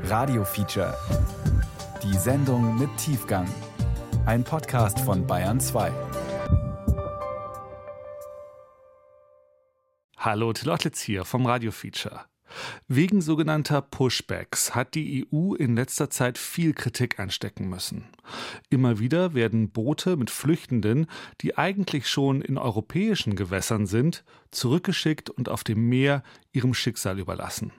Radio Feature. Die Sendung mit Tiefgang. Ein Podcast von Bayern 2. Hallo, Till Ottlitz hier vom Radio Feature. Wegen sogenannter Pushbacks hat die EU in letzter Zeit viel Kritik einstecken müssen. Immer wieder werden Boote mit Flüchtenden, die eigentlich schon in europäischen Gewässern sind, zurückgeschickt und auf dem Meer ihrem Schicksal überlassen.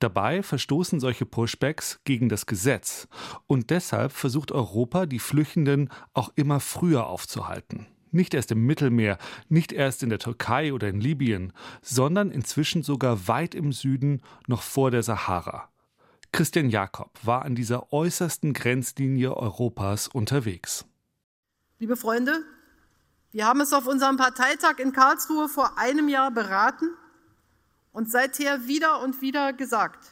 Dabei verstoßen solche Pushbacks gegen das Gesetz und deshalb versucht Europa, die Flüchtenden auch immer früher aufzuhalten. Nicht erst im Mittelmeer, nicht erst in der Türkei oder in Libyen, sondern inzwischen sogar weit im Süden, noch vor der Sahara. Christian Jakob war an dieser äußersten Grenzlinie Europas unterwegs. Liebe Freunde, wir haben es auf unserem Parteitag in Karlsruhe vor einem Jahr beraten und seither wieder und wieder gesagt.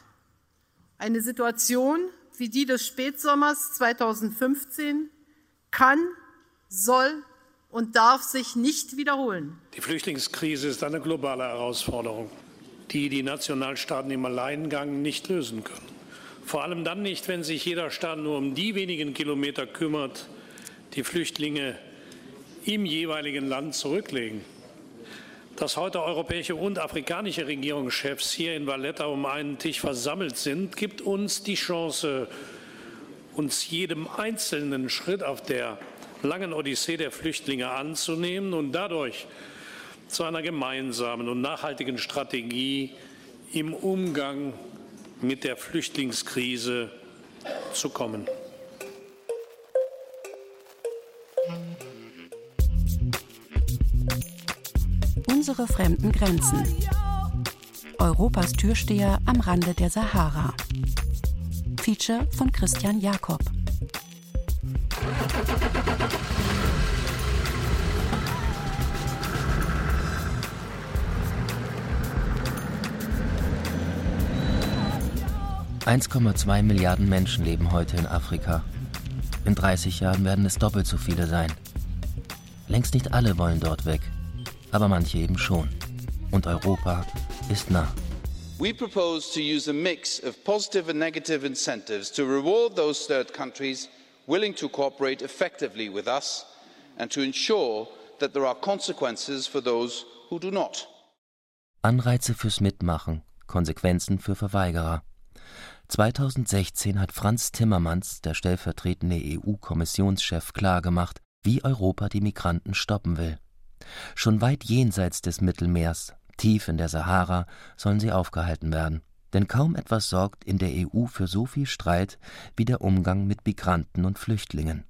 Eine Situation wie die des Spätsommers 2015 kann, soll und darf sich nicht wiederholen. Die Flüchtlingskrise ist eine globale Herausforderung, die die Nationalstaaten im Alleingang nicht lösen können. Vor allem dann nicht, wenn sich jeder Staat nur um die wenigen Kilometer kümmert, die Flüchtlinge im jeweiligen Land zurücklegen. Dass heute europäische und afrikanische Regierungschefs hier in Valletta um einen Tisch versammelt sind, gibt uns die Chance, uns jedem einzelnen Schritt auf der langen Odyssee der Flüchtlinge anzunehmen und dadurch zu einer gemeinsamen und nachhaltigen Strategie im Umgang mit der Flüchtlingskrise zu kommen. Unsere fremden Grenzen. Europas Türsteher am Rande der Sahara. Feature von Christian Jakob. 1,2 Milliarden Menschen leben heute in Afrika. In 30 Jahren werden es doppelt so viele sein. Längst nicht alle wollen dort weg, aber manche eben schon. Und Europa ist nah. We propose to use a mix of positive and negative incentives to reward those third countries willing to cooperate effectively with us and to ensure that there are consequences for those who do not. Anreize fürs Mitmachen, Konsequenzen für Verweigerer. 2016 hat Franz Timmermans, der stellvertretende EU-Kommissionschef, klargemacht, wie Europa die Migranten stoppen will. Schon weit jenseits des Mittelmeers, tief in der Sahara, sollen sie aufgehalten werden. Denn kaum etwas sorgt in der EU für so viel Streit wie der Umgang mit Migranten und Flüchtlingen.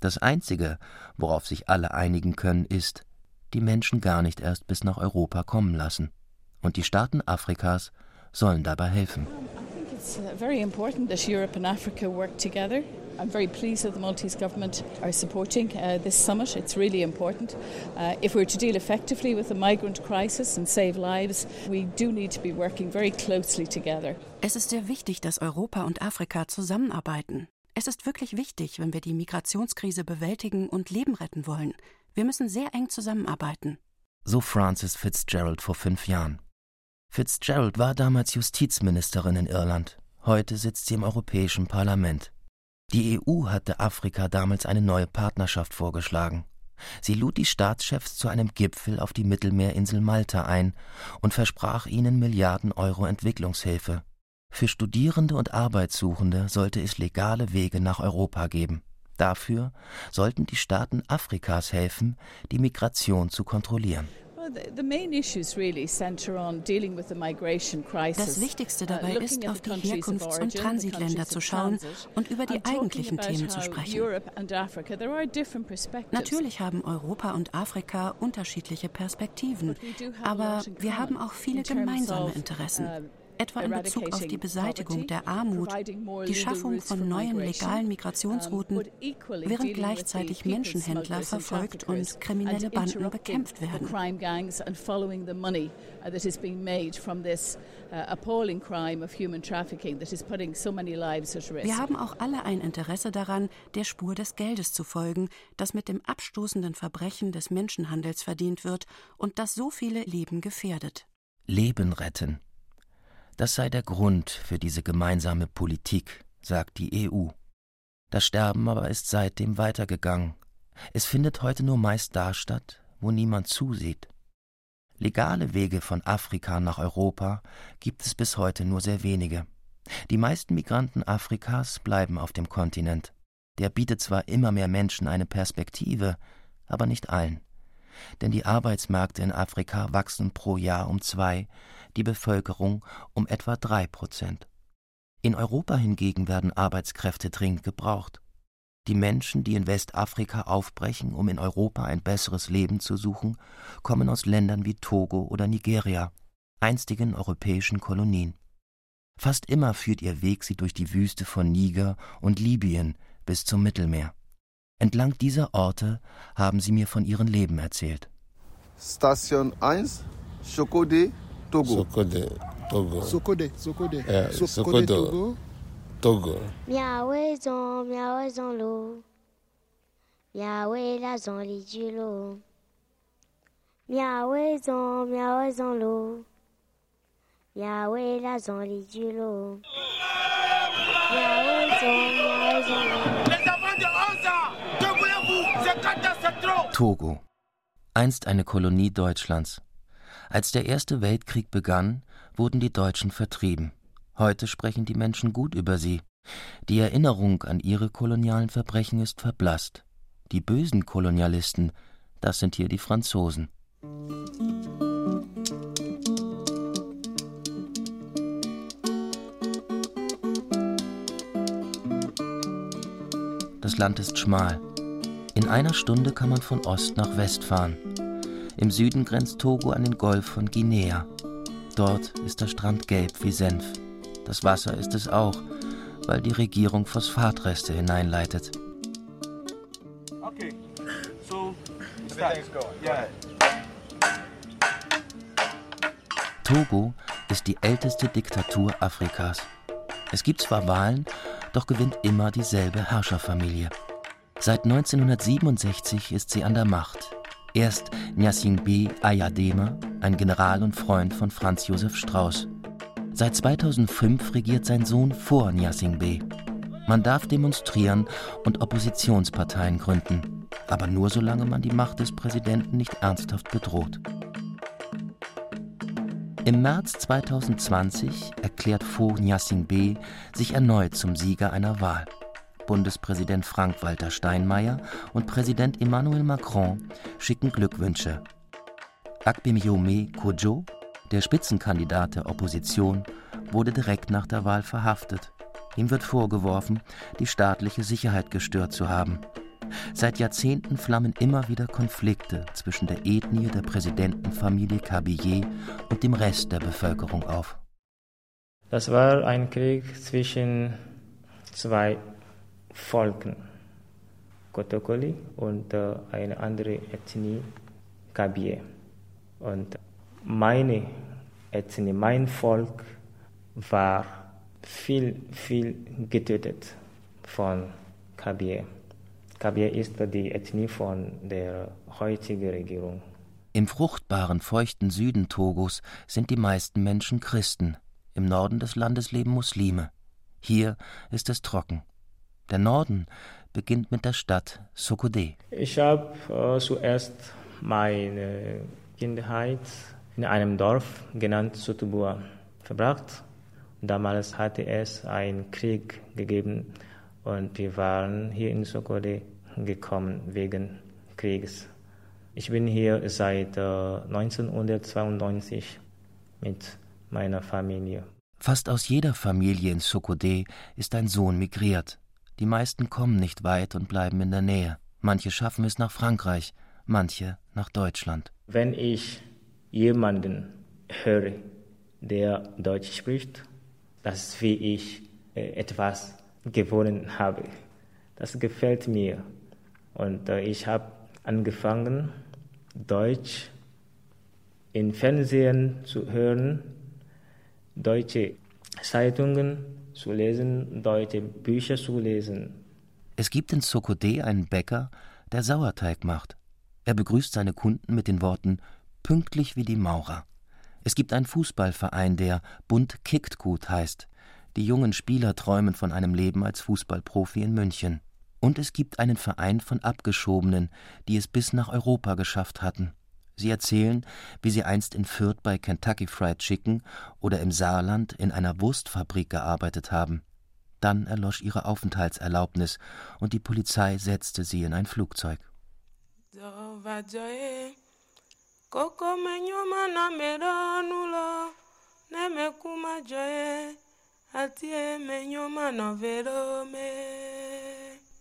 Das Einzige, worauf sich alle einigen können, ist, die Menschen gar nicht erst bis nach Europa kommen lassen. Und die Staaten Afrikas sollen dabei helfen. It's uh, very important that Europe and Africa work together. I'm very pleased that the Maltese government are supporting uh, this summit. It's really important. Uh, if we're to deal effectively with the migrant crisis and save lives, we do need to be working very closely together. Es ist sehr wichtig, dass Europa und Afrika zusammenarbeiten. Es ist wirklich wichtig, wenn wir die Migrationskrise bewältigen und Leben retten wollen. Wir müssen sehr eng zusammenarbeiten. So Francis Fitzgerald vor fünf Jahren. Fitzgerald war damals Justizministerin in Irland. Heute sitzt sie im Europäischen Parlament. Die EU hatte Afrika damals eine neue Partnerschaft vorgeschlagen. Sie lud die Staatschefs zu einem Gipfel auf die Mittelmeerinsel Malta ein und versprach ihnen Milliarden Euro Entwicklungshilfe. Für Studierende und Arbeitssuchende sollte es legale Wege nach Europa geben. Dafür sollten die Staaten Afrikas helfen, die Migration zu kontrollieren. Das Wichtigste dabei ist, auf die Herkunfts- und Transitländer zu schauen und über die eigentlichen Themen zu sprechen. Natürlich haben Europa und Afrika unterschiedliche Perspektiven, aber wir haben auch viele gemeinsame Interessen etwa in Bezug auf die Beseitigung der Armut, die Schaffung von neuen legalen Migrationsrouten, während gleichzeitig Menschenhändler verfolgt und kriminelle Banden bekämpft werden. Wir haben auch alle ein Interesse daran, der Spur des Geldes zu folgen, das mit dem abstoßenden Verbrechen des Menschenhandels verdient wird und das so viele Leben gefährdet. Leben retten. Das sei der Grund für diese gemeinsame Politik, sagt die EU. Das Sterben aber ist seitdem weitergegangen. Es findet heute nur meist da statt, wo niemand zusieht. Legale Wege von Afrika nach Europa gibt es bis heute nur sehr wenige. Die meisten Migranten Afrikas bleiben auf dem Kontinent. Der bietet zwar immer mehr Menschen eine Perspektive, aber nicht allen. Denn die Arbeitsmärkte in Afrika wachsen pro Jahr um zwei, die Bevölkerung um etwa drei Prozent. In Europa hingegen werden Arbeitskräfte dringend gebraucht. Die Menschen, die in Westafrika aufbrechen, um in Europa ein besseres Leben zu suchen, kommen aus Ländern wie Togo oder Nigeria, einstigen europäischen Kolonien. Fast immer führt ihr Weg sie durch die Wüste von Niger und Libyen bis zum Mittelmeer. Entlang dieser Orte haben sie mir von ihrem Leben erzählt. Station 1, Chokode, Togo. Sokode, Togo. Sokode, Sokode. Ja, Sokode, Togo. Togo. Miawe zon, miawe zon lo. Miawe la zon li du lo. Miawe zon, miawe zon lo. Miawe la zon li du lo. Miawe zon, miawe zon lo. Togo. Einst eine Kolonie Deutschlands. Als der Erste Weltkrieg begann, wurden die Deutschen vertrieben. Heute sprechen die Menschen gut über sie. Die Erinnerung an ihre kolonialen Verbrechen ist verblasst. Die bösen Kolonialisten, das sind hier die Franzosen. Das Land ist schmal. In einer Stunde kann man von Ost nach West fahren. Im Süden grenzt Togo an den Golf von Guinea. Dort ist der Strand gelb wie Senf. Das Wasser ist es auch, weil die Regierung Phosphatreste hineinleitet. Okay. So, yeah. Togo ist die älteste Diktatur Afrikas. Es gibt zwar Wahlen, doch gewinnt immer dieselbe Herrscherfamilie. Seit 1967 ist sie an der Macht. Erst Nyasingbe Ayadema, ein General und Freund von Franz Josef Strauß. Seit 2005 regiert sein Sohn vor Nyasingbe. Man darf demonstrieren und Oppositionsparteien gründen, aber nur solange man die Macht des Präsidenten nicht ernsthaft bedroht. Im März 2020 erklärt Fo Nyasingbe sich erneut zum Sieger einer Wahl. Bundespräsident Frank-Walter Steinmeier und Präsident Emmanuel Macron schicken Glückwünsche. Akpemyome Kojo, der Spitzenkandidat der Opposition, wurde direkt nach der Wahl verhaftet. Ihm wird vorgeworfen, die staatliche Sicherheit gestört zu haben. Seit Jahrzehnten flammen immer wieder Konflikte zwischen der Ethnie der Präsidentenfamilie Kabylie und dem Rest der Bevölkerung auf. Das war ein Krieg zwischen zwei Volken, Kotokoli und äh, eine andere Ethnie, Kabie. Und meine Ethnie, mein Volk war viel, viel getötet von Kabie. Kabie ist die Ethnie von der heutigen Regierung. Im fruchtbaren, feuchten Süden Togos sind die meisten Menschen Christen. Im Norden des Landes leben Muslime. Hier ist es trocken. Der Norden beginnt mit der Stadt Sokode. Ich habe äh, zuerst meine Kindheit in einem Dorf genannt Sotubua verbracht. Damals hatte es einen Krieg gegeben und wir waren hier in Sokode gekommen wegen Krieges. Ich bin hier seit äh, 1992 mit meiner Familie. Fast aus jeder Familie in Sokode ist ein Sohn migriert. Die meisten kommen nicht weit und bleiben in der Nähe. Manche schaffen es nach Frankreich, manche nach Deutschland. Wenn ich jemanden höre, der Deutsch spricht, das ist wie ich äh, etwas gewonnen habe. Das gefällt mir. Und äh, ich habe angefangen, Deutsch im Fernsehen zu hören, deutsche Zeitungen zu lesen, deutsche Bücher zu lesen. Es gibt in Sokode einen Bäcker, der Sauerteig macht. Er begrüßt seine Kunden mit den Worten pünktlich wie die Maurer. Es gibt einen Fußballverein, der Bund kickt gut heißt. Die jungen Spieler träumen von einem Leben als Fußballprofi in München. Und es gibt einen Verein von Abgeschobenen, die es bis nach Europa geschafft hatten. Sie erzählen, wie sie einst in Fürth bei Kentucky Fried Chicken oder im Saarland in einer Wurstfabrik gearbeitet haben. Dann erlosch ihre Aufenthaltserlaubnis und die Polizei setzte sie in ein Flugzeug.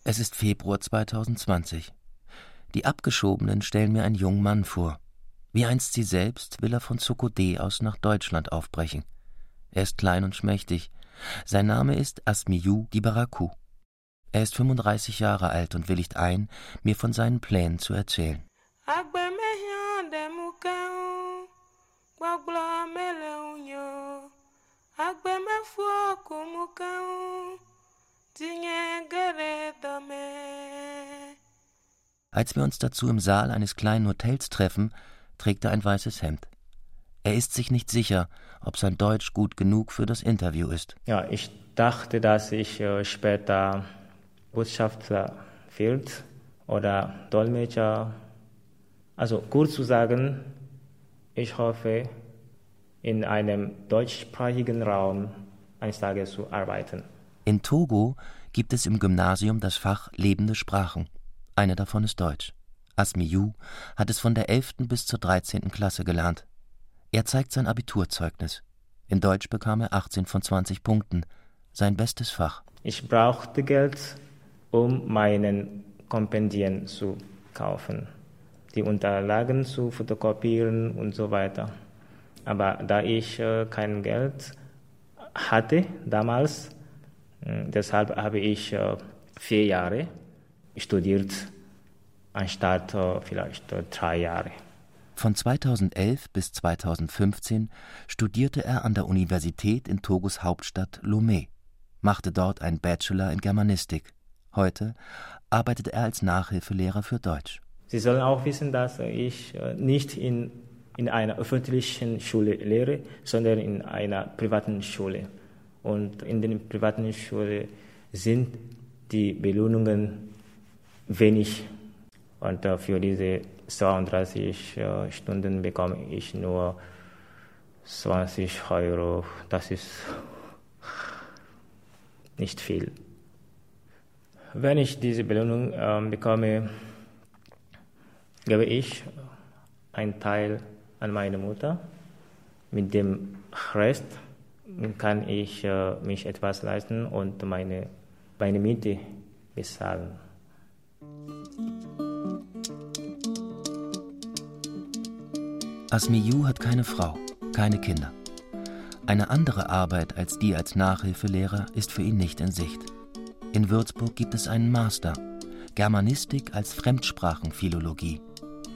Es ist Februar 2020. Die Abgeschobenen stellen mir einen jungen Mann vor. Wie einst sie selbst will er von Sokodé aus nach Deutschland aufbrechen. Er ist klein und schmächtig. Sein Name ist Asmiyu Dibaraku. Er ist 35 Jahre alt und willigt ein, mir von seinen Plänen zu erzählen. Als wir uns dazu im Saal eines kleinen Hotels treffen, trägt er ein weißes Hemd. Er ist sich nicht sicher, ob sein Deutsch gut genug für das Interview ist. Ja, ich dachte, dass ich äh, später Botschafter wird oder Dolmetscher. Also kurz zu sagen, ich hoffe, in einem deutschsprachigen Raum eines Tages zu arbeiten. In Togo gibt es im Gymnasium das Fach Lebende Sprachen. Eine davon ist Deutsch. Asmiyu hat es von der 11. bis zur 13. Klasse gelernt. Er zeigt sein Abiturzeugnis. In Deutsch bekam er 18 von 20 Punkten, sein bestes Fach. Ich brauchte Geld, um meinen Kompendien zu kaufen, die Unterlagen zu fotokopieren und so weiter. Aber da ich äh, kein Geld hatte damals, äh, deshalb habe ich äh, vier Jahre studiert, anstatt äh, vielleicht äh, drei Jahre. Von 2011 bis 2015 studierte er an der Universität in Togos Hauptstadt Lomé, machte dort einen Bachelor in Germanistik. Heute arbeitet er als Nachhilfelehrer für Deutsch. Sie sollen auch wissen, dass ich äh, nicht in, in einer öffentlichen Schule lehre, sondern in einer privaten Schule. Und in der privaten Schule sind die Belohnungen wenig. Und für diese 32 äh, Stunden bekomme ich nur 20 Euro. Das ist nicht viel. Wenn ich diese Belohnung äh, bekomme, gebe ich einen Teil an meine Mutter. Mit dem Rest kann ich äh, mich etwas leisten und meine, meine Miete bezahlen. Asmiyu hat keine Frau, keine Kinder. Eine andere Arbeit als die als Nachhilfelehrer ist für ihn nicht in Sicht. In Würzburg gibt es einen Master, Germanistik als Fremdsprachenphilologie.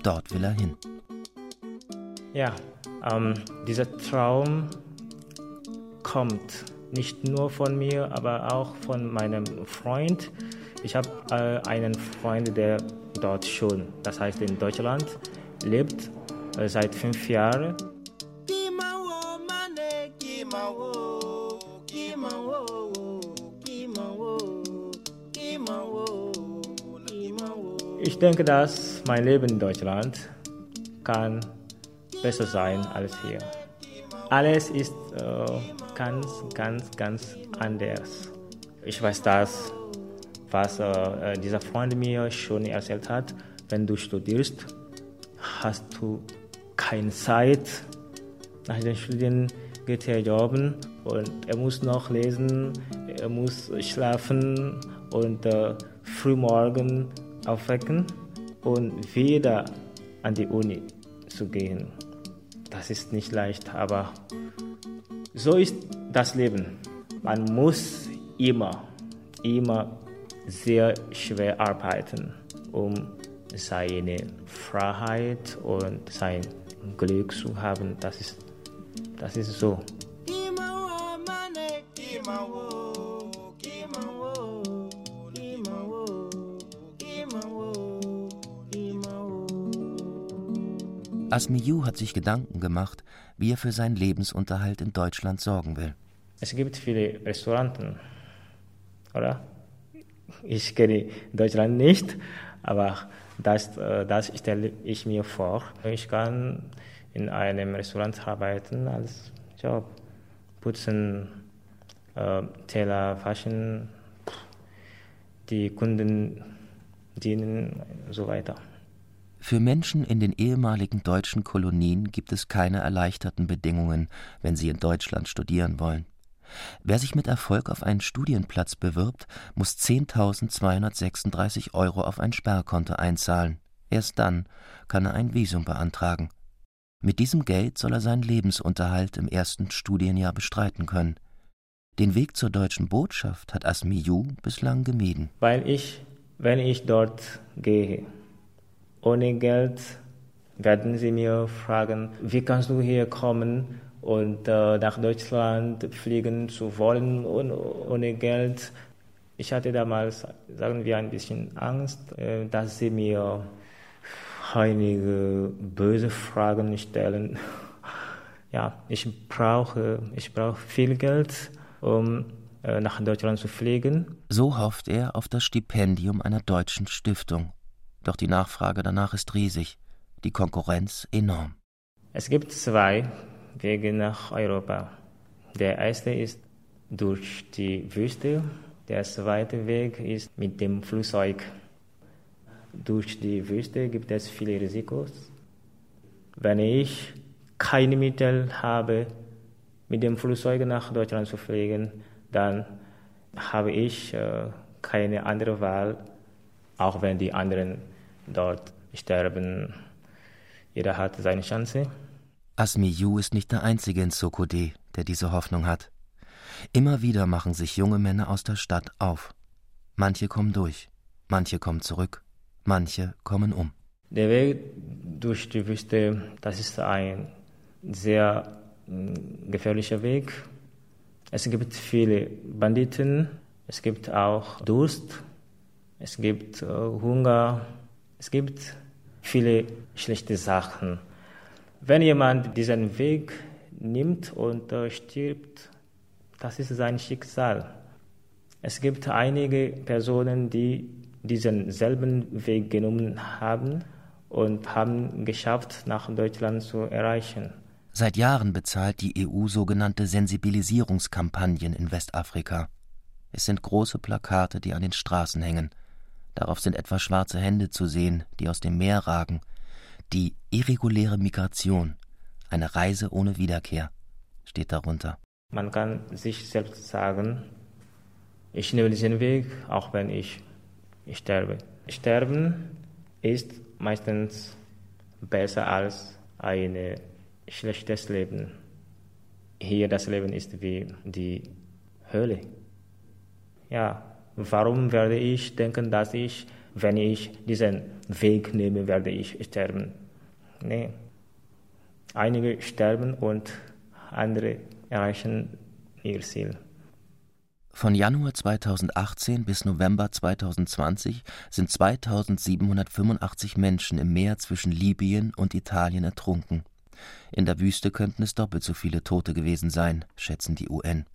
Dort will er hin. Ja, ähm, dieser Traum kommt nicht nur von mir, aber auch von meinem Freund. Ich habe äh, einen Freund, der dort schon, das heißt in Deutschland, lebt seit fünf Jahren. Ich denke, dass mein Leben in Deutschland kann besser sein als hier. Alles ist äh, ganz, ganz, ganz anders. Ich weiß das, was äh, dieser Freund mir schon erzählt hat. Wenn du studierst, hast du keine Zeit. Nach den Studien geht er jobben und er muss noch lesen, er muss schlafen und äh, frühmorgen aufwecken und wieder an die Uni zu gehen. Das ist nicht leicht, aber so ist das Leben. Man muss immer, immer sehr schwer arbeiten, um seine Freiheit und sein Glück zu haben. Das ist, das ist so. Asmiyu hat sich Gedanken gemacht, wie er für seinen Lebensunterhalt in Deutschland sorgen will. Es gibt viele Restaurants, oder? Ich kenne Deutschland nicht, aber das, äh, das stelle ich mir vor. Ich kann in einem Restaurant arbeiten als Job, putzen, äh, Teller waschen, die Kunden dienen und so weiter. Für Menschen in den ehemaligen deutschen Kolonien gibt es keine erleichterten Bedingungen, wenn sie in Deutschland studieren wollen. Wer sich mit Erfolg auf einen Studienplatz bewirbt, muss 10.236 Euro auf ein Sperrkonto einzahlen. Erst dann kann er ein Visum beantragen. Mit diesem Geld soll er seinen Lebensunterhalt im ersten Studienjahr bestreiten können. Den Weg zur deutschen Botschaft hat Asmiyu bislang gemieden. Weil ich, wenn ich dort gehe, ohne Geld, werden sie mir fragen, wie kannst du hier kommen und äh, nach Deutschland fliegen zu wollen ohne, ohne Geld. Ich hatte damals, sagen wir, ein bisschen Angst, äh, dass sie mir einige böse Fragen stellen. Ja, ich brauche, ich brauche viel Geld, um äh, nach Deutschland zu fliegen. So hofft er auf das Stipendium einer deutschen Stiftung. Doch die Nachfrage danach ist riesig, die Konkurrenz enorm. Es gibt zwei Wege nach Europa. Der erste ist durch die Wüste, der zweite Weg ist mit dem Flugzeug. Durch die Wüste gibt es viele Risikos. Wenn ich keine Mittel habe, mit dem Flugzeug nach Deutschland zu fliegen, dann habe ich äh, keine andere Wahl, auch wenn die anderen dort sterben. Jeder hat seine Chance. Asmi Yu ist nicht der einzige in Sokode, der diese Hoffnung hat. Immer wieder machen sich junge Männer aus der Stadt auf. Manche kommen durch, manche kommen zurück, manche kommen um. Der Weg durch die Wüste, das ist ein sehr mm, gefährlicher Weg. Es gibt viele Banditen, es gibt auch Durst, es gibt äh, Hunger, es gibt viele schlechte Sachen. Wenn jemand diesen Weg nimmt und äh, stirbt, das ist sein Schicksal. Es gibt einige Personen, die diesen selben Weg genommen haben und haben geschafft, nach Deutschland zu erreichen. Seit Jahren bezahlt die EU sogenannte Sensibilisierungskampagnen in Westafrika. Es sind große Plakate, die an den Straßen hängen. Darauf sind etwa schwarze Hände zu sehen, die aus dem Meer ragen. Die irreguläre Migration, eine Reise ohne Wiederkehr, steht darunter. Man kann sich selbst sagen, ich nehme diesen Weg, auch wenn ich, sterbe. Sterben ist meistens besser als ein schlechtes Leben. Hier das Leben ist wie die Hölle. Ja, Warum werde ich denken, dass ich, wenn ich diesen Weg nehme, werde ich sterben? Nee. Einige sterben und andere erreichen ihr Ziel. Von Januar 2018 bis November 2020 sind 2785 Menschen im Meer zwischen Libyen und Italien ertrunken. In der Wüste könnten es doppelt so viele Tote gewesen sein, schätzen die UN.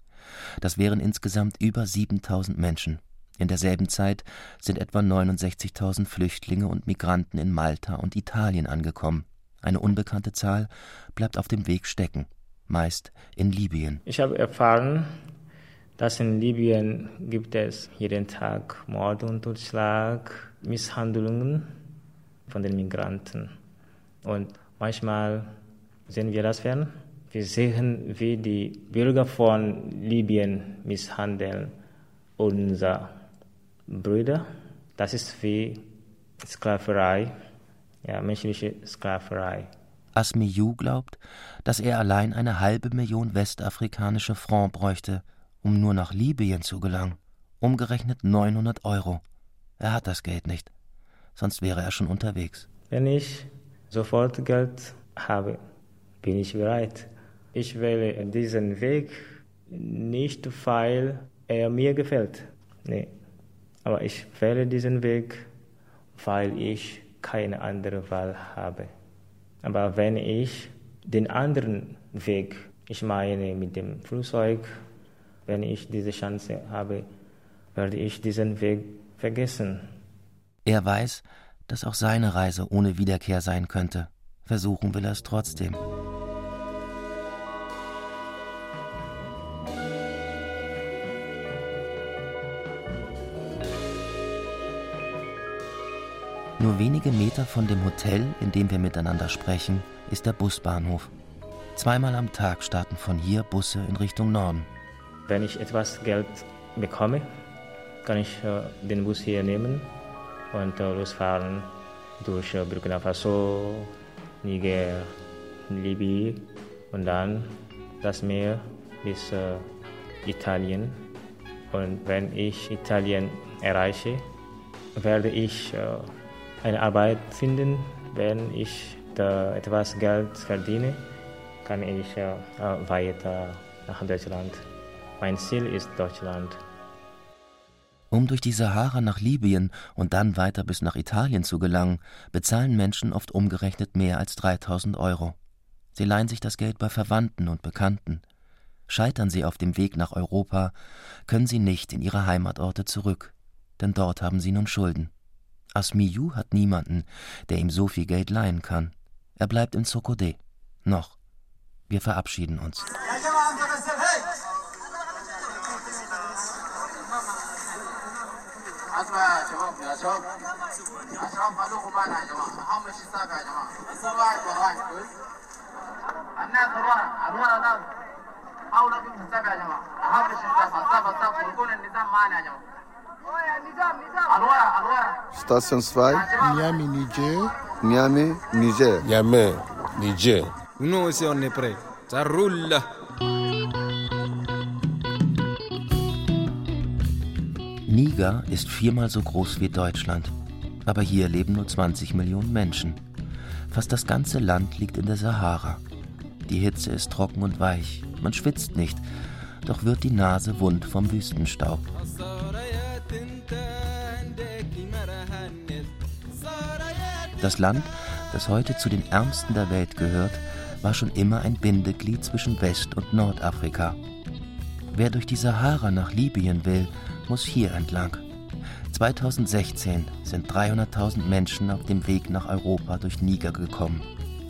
Das wären insgesamt über 7000 Menschen. In derselben Zeit sind etwa 69.000 Flüchtlinge und Migranten in Malta und Italien angekommen. Eine unbekannte Zahl bleibt auf dem Weg stecken, meist in Libyen. Ich habe erfahren, dass in Libyen gibt es jeden Tag Mord und Totschlag, Misshandlungen von den Migranten. Und manchmal sehen wir das fern. Wir sehen, wie die Bürger von Libyen misshandeln unser Brüder. Das ist wie Sklaverei, ja, menschliche Sklaverei. Asmiyu glaubt, dass er allein eine halbe Million westafrikanische Franc bräuchte, um nur nach Libyen zu gelangen. Umgerechnet 900 Euro. Er hat das Geld nicht, sonst wäre er schon unterwegs. Wenn ich sofort Geld habe, bin ich bereit. Ich wähle diesen Weg nicht, weil er mir gefällt. Nee, aber ich wähle diesen Weg, weil ich keine andere Wahl habe. Aber wenn ich den anderen Weg, ich meine mit dem Flugzeug, wenn ich diese Chance habe, werde ich diesen Weg vergessen. Er weiß, dass auch seine Reise ohne Wiederkehr sein könnte. Versuchen will er es trotzdem. Nur wenige Meter von dem Hotel, in dem wir miteinander sprechen, ist der Busbahnhof. Zweimal am Tag starten von hier Busse in Richtung Norden. Wenn ich etwas Geld bekomme, kann ich äh, den Bus hier nehmen und äh, losfahren durch äh, Burkina Faso, Niger, Libyen und dann das Meer bis Italien. Und wenn ich Italien erreiche, werde ich eine Arbeit finden. Wenn ich da etwas Geld verdiene, kann ich äh, weiter nach Deutschland. Mein Ziel ist Deutschland. Um durch die Sahara nach Libyen und dann weiter bis nach Italien zu gelangen, bezahlen Menschen oft umgerechnet mehr als 3000 Euro. Sie leihen sich das Geld bei Verwandten und Bekannten. Scheitern sie auf dem Weg nach Europa, können sie nicht in ihre Heimatorte zurück, denn dort haben sie nun Schulden. Asmiyu hat niemanden, der ihm so viel Geld leihen kann. Er bleibt in Sokode. Noch. Wir verabschieden uns. Station 2. Niamey, Niger. Niamey, Niger. Niamey, Niger. Nous aussi, on est prêts. Ça roule. Niger ist viermal so groß wie Deutschland. Aber hier leben nur 20 Millionen Menschen. Fast das ganze Land liegt in der Sahara. Die Hitze ist trocken und weich. Man schwitzt nicht, doch wird die Nase wund vom Wüstenstaub. Das Land, das heute zu den ärmsten der Welt gehört, war schon immer ein Bindeglied zwischen West- und Nordafrika. Wer durch die Sahara nach Libyen will, muss hier entlang. 2016 sind 300.000 Menschen auf dem Weg nach Europa durch Niger gekommen.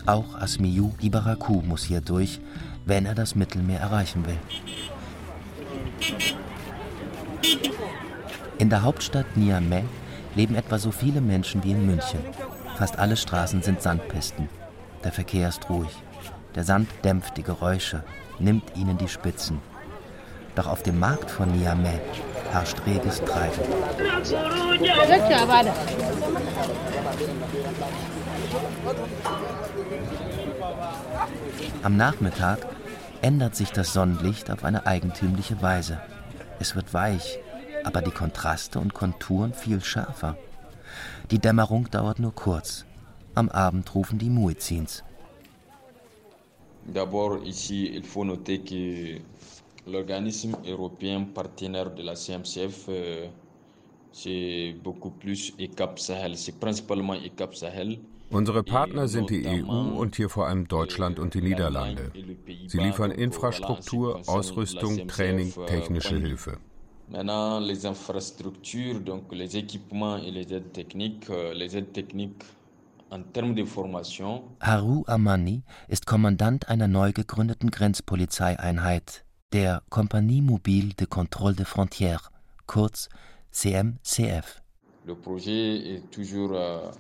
Auch Asmiyu Ibaraku muss hier durch, wenn er das Mittelmeer erreichen will. In der Hauptstadt Niamey leben etwa so viele Menschen wie in München. Fast alle Straßen sind Sandpisten. Der Verkehr ist ruhig. Der Sand dämpft die Geräusche, nimmt ihnen die Spitzen. Doch auf dem Markt von Niamey herrscht reges Treiben. Am Nachmittag ändert sich das Sonnenlicht auf eine eigentümliche Weise. Es wird weich, aber die Kontraste und Konturen viel schärfer. Die Dämmerung dauert nur kurz. Am Abend rufen die Muezzins. D'abord, ici, il faut noter que l'organisme européen partenaire de la CMCF, euh, c'est beaucoup plus ECAP Sahel. C'est principalement ECAP Sahel. Unsere Partner sind die EU und hier vor allem Deutschland und die Niederlande. Sie liefern Infrastruktur, Ausrüstung, Training, technische Hilfe. Maintenant, les infrastructures, donc les équipements et les aides techniques, euh, les aides techniques en termes de formation. Haru Amani ist Kommandant einer neu gegründeten Grenzpolizeieinheit, der Compagnie Mobile de Contrôle des Frontières, kurz CMCF. Le projet est toujours euh,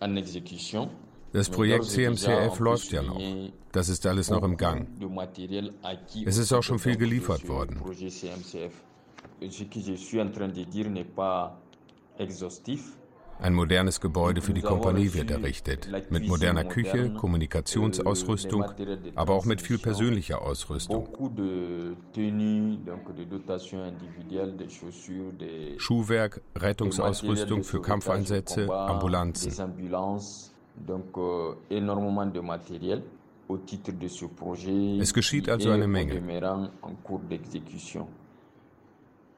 en exécution. Das Projekt CMCF läuft ja noch. Das ist alles noch im Gang. Es ist auch schon viel geliefert worden. Ein modernes Gebäude für die Kompanie wird errichtet, mit moderner Küche, Kommunikationsausrüstung, aber auch mit viel persönlicher Ausrüstung. Schuhwerk, Rettungsausrüstung für Kampfeinsätze, Ambulanzen. Es geschieht also eine Menge.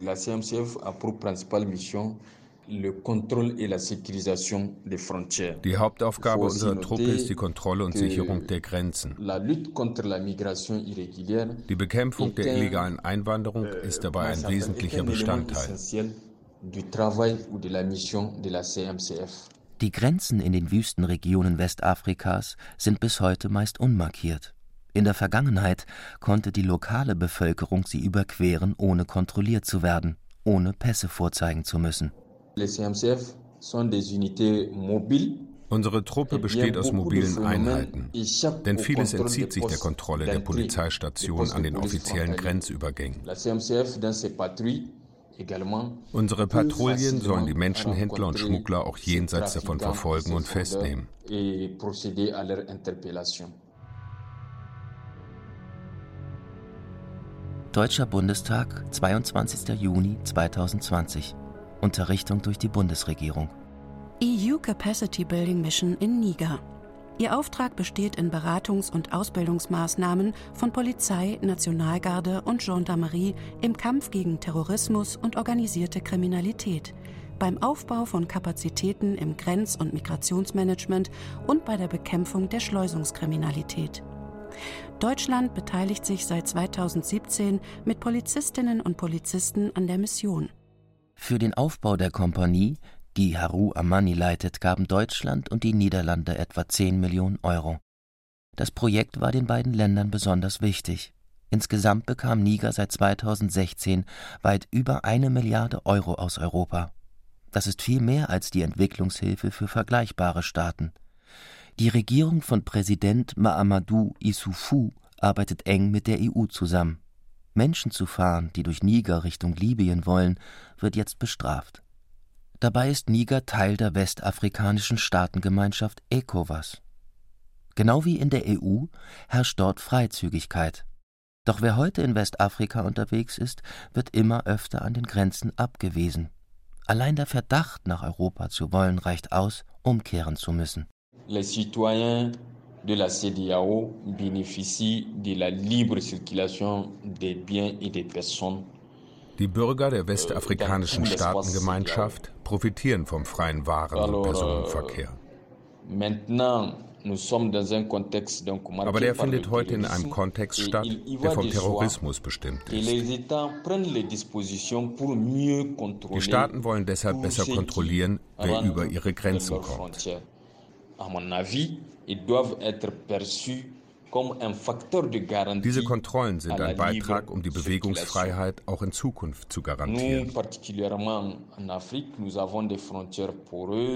La CMCF a pour principale mission Die Hauptaufgabe unserer Truppe ist die Kontrolle und Sicherung der Grenzen. Die Bekämpfung der illegalen Einwanderung ist dabei ein wesentlicher Bestandteil. Die Grenzen in den Wüstenregionen Westafrikas sind bis heute meist unmarkiert. In der Vergangenheit konnte die lokale Bevölkerung sie überqueren, ohne kontrolliert zu werden, ohne Pässe vorzeigen zu müssen. Unsere Truppe besteht aus mobilen Einheiten, denn vieles entzieht sich der Kontrolle der Polizeistation an den offiziellen Grenzübergängen. Unsere Patrouillen sollen die Menschenhändler und Schmuggler auch jenseits davon verfolgen und festnehmen. Deutscher Bundestag, 22. Juni 2020. Unterrichtung durch die Bundesregierung. EU Capacity Building Mission in Niger. Ihr Auftrag besteht in Beratungs- und Ausbildungsmaßnahmen von Polizei, Nationalgarde und Gendarmerie im Kampf gegen Terrorismus und organisierte Kriminalität, beim Aufbau von Kapazitäten im Grenz- und Migrationsmanagement und bei der Bekämpfung der Schleusungskriminalität. Deutschland beteiligt sich seit 2017 mit Polizistinnen und Polizisten an der Mission. Für den Aufbau der Kompanie, die Haru Amani leitet, gaben Deutschland und die Niederlande etwa 10 Millionen Euro. Das Projekt war den beiden Ländern besonders wichtig. Insgesamt bekam Niger seit 2016 weit über eine Milliarde Euro aus Europa. Das ist viel mehr als die Entwicklungshilfe für vergleichbare Staaten. Die Regierung von Präsident Mahamadou Issoufou arbeitet eng mit der EU zusammen. Menschen zu fahren, die durch Niger Richtung Libyen wollen, wird jetzt bestraft. Dabei ist Niger Teil der westafrikanischen Staatengemeinschaft ECOWAS. Genau wie in der EU herrscht dort Freizügigkeit. Doch wer heute in Westafrika unterwegs ist, wird immer öfter an den Grenzen abgewiesen. Allein der Verdacht, nach Europa zu wollen, reicht aus, umkehren zu müssen. Les citoyens de la CDAO bénéficient de la libre circulation des biens et des personnes. Die Bürger der westafrikanischen Staatengemeinschaft profitieren vom freien Waren- und Personenverkehr. Aber der findet heute in einem Kontext statt, der vom Terrorismus bestimmt ist. Die Staaten wollen deshalb besser kontrollieren, wer über ihre Grenzen kommt. Diese Kontrollen sind ein Beitrag, um die Bewegungsfreiheit auch in Zukunft zu garantieren.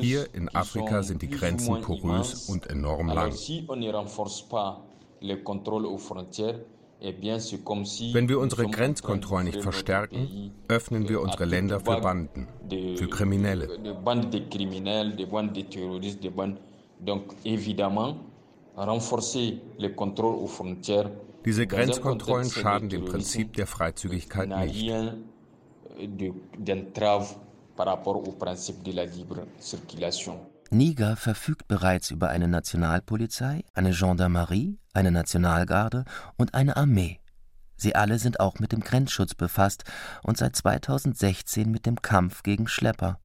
Hier in Afrika sind die Grenzen porös und enorm lang. Wenn wir unsere Grenzkontrollen nicht verstärken, öffnen wir unsere Länder für Banden, für Kriminelle. Donc évidemment, renforcer les contrôles aux frontières. Diese Grenzkontrollen schaden dem Prinzip der Freizügigkeit nicht. Niger verfügt bereits über eine Nationalpolizei, eine Gendarmerie, eine Nationalgarde und eine Armee. Sie alle sind auch mit dem Grenzschutz befasst und seit 2016 mit dem Kampf gegen Schlepper.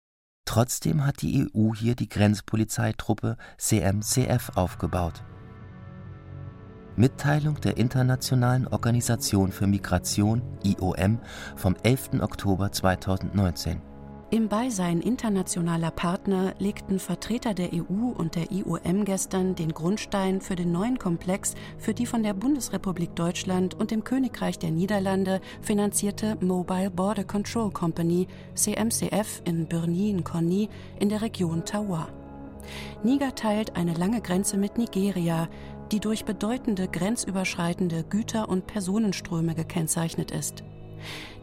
Trotzdem hat die EU hier die Grenzpolizeitruppe CMCF aufgebaut. Mitteilung der Internationalen Organisation für Migration IOM vom 11. Oktober 2019. Im Beisein internationaler Partner legten Vertreter der EU und der IOM gestern den Grundstein für den neuen Komplex für die von der Bundesrepublik Deutschland und dem Königreich der Niederlande finanzierte Mobile Border Control Company CMCF in Birni-Nkonni in der Region Tawa. Niger teilt eine lange Grenze mit Nigeria, die durch bedeutende grenzüberschreitende Güter- und Personenströme gekennzeichnet ist.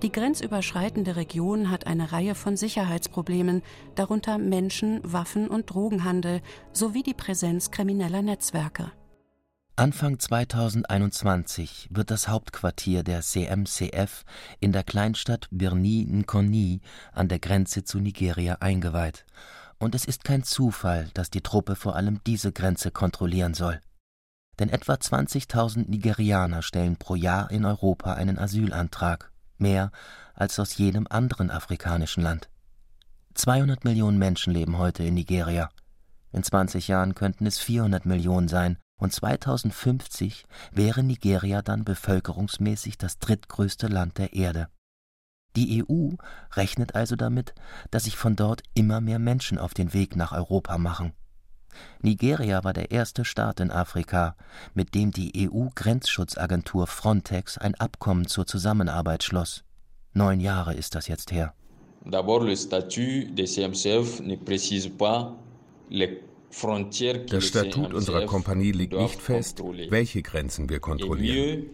Die grenzüberschreitende Region hat eine Reihe von Sicherheitsproblemen, darunter Menschen-, Waffen- und Drogenhandel sowie die Präsenz krimineller Netzwerke. Anfang 2021 wird das Hauptquartier der CMCF in der Kleinstadt Birni Nkonni an der Grenze zu Nigeria eingeweiht. Und es ist kein Zufall, dass die Truppe vor allem diese Grenze kontrollieren soll. Denn etwa 20.000 Nigerianer stellen pro Jahr in Europa einen Asylantrag mehr als aus jedem anderen afrikanischen Land. 200 Millionen Menschen leben heute in Nigeria. In 20 Jahren könnten es 400 Millionen sein und 2050 wäre Nigeria dann bevölkerungsmäßig das drittgrößte Land der Erde. Die EU rechnet also damit, dass sich von dort immer mehr Menschen auf den Weg nach Europa machen. Nigeria war der erste Staat in Afrika, mit dem die EU-Grenzschutzagentur Frontex ein Abkommen zur Zusammenarbeit schloss. Neun Jahre ist das jetzt her. Ne das Statut unserer Kompanie legt nicht fest, welche Grenzen wir kontrollieren.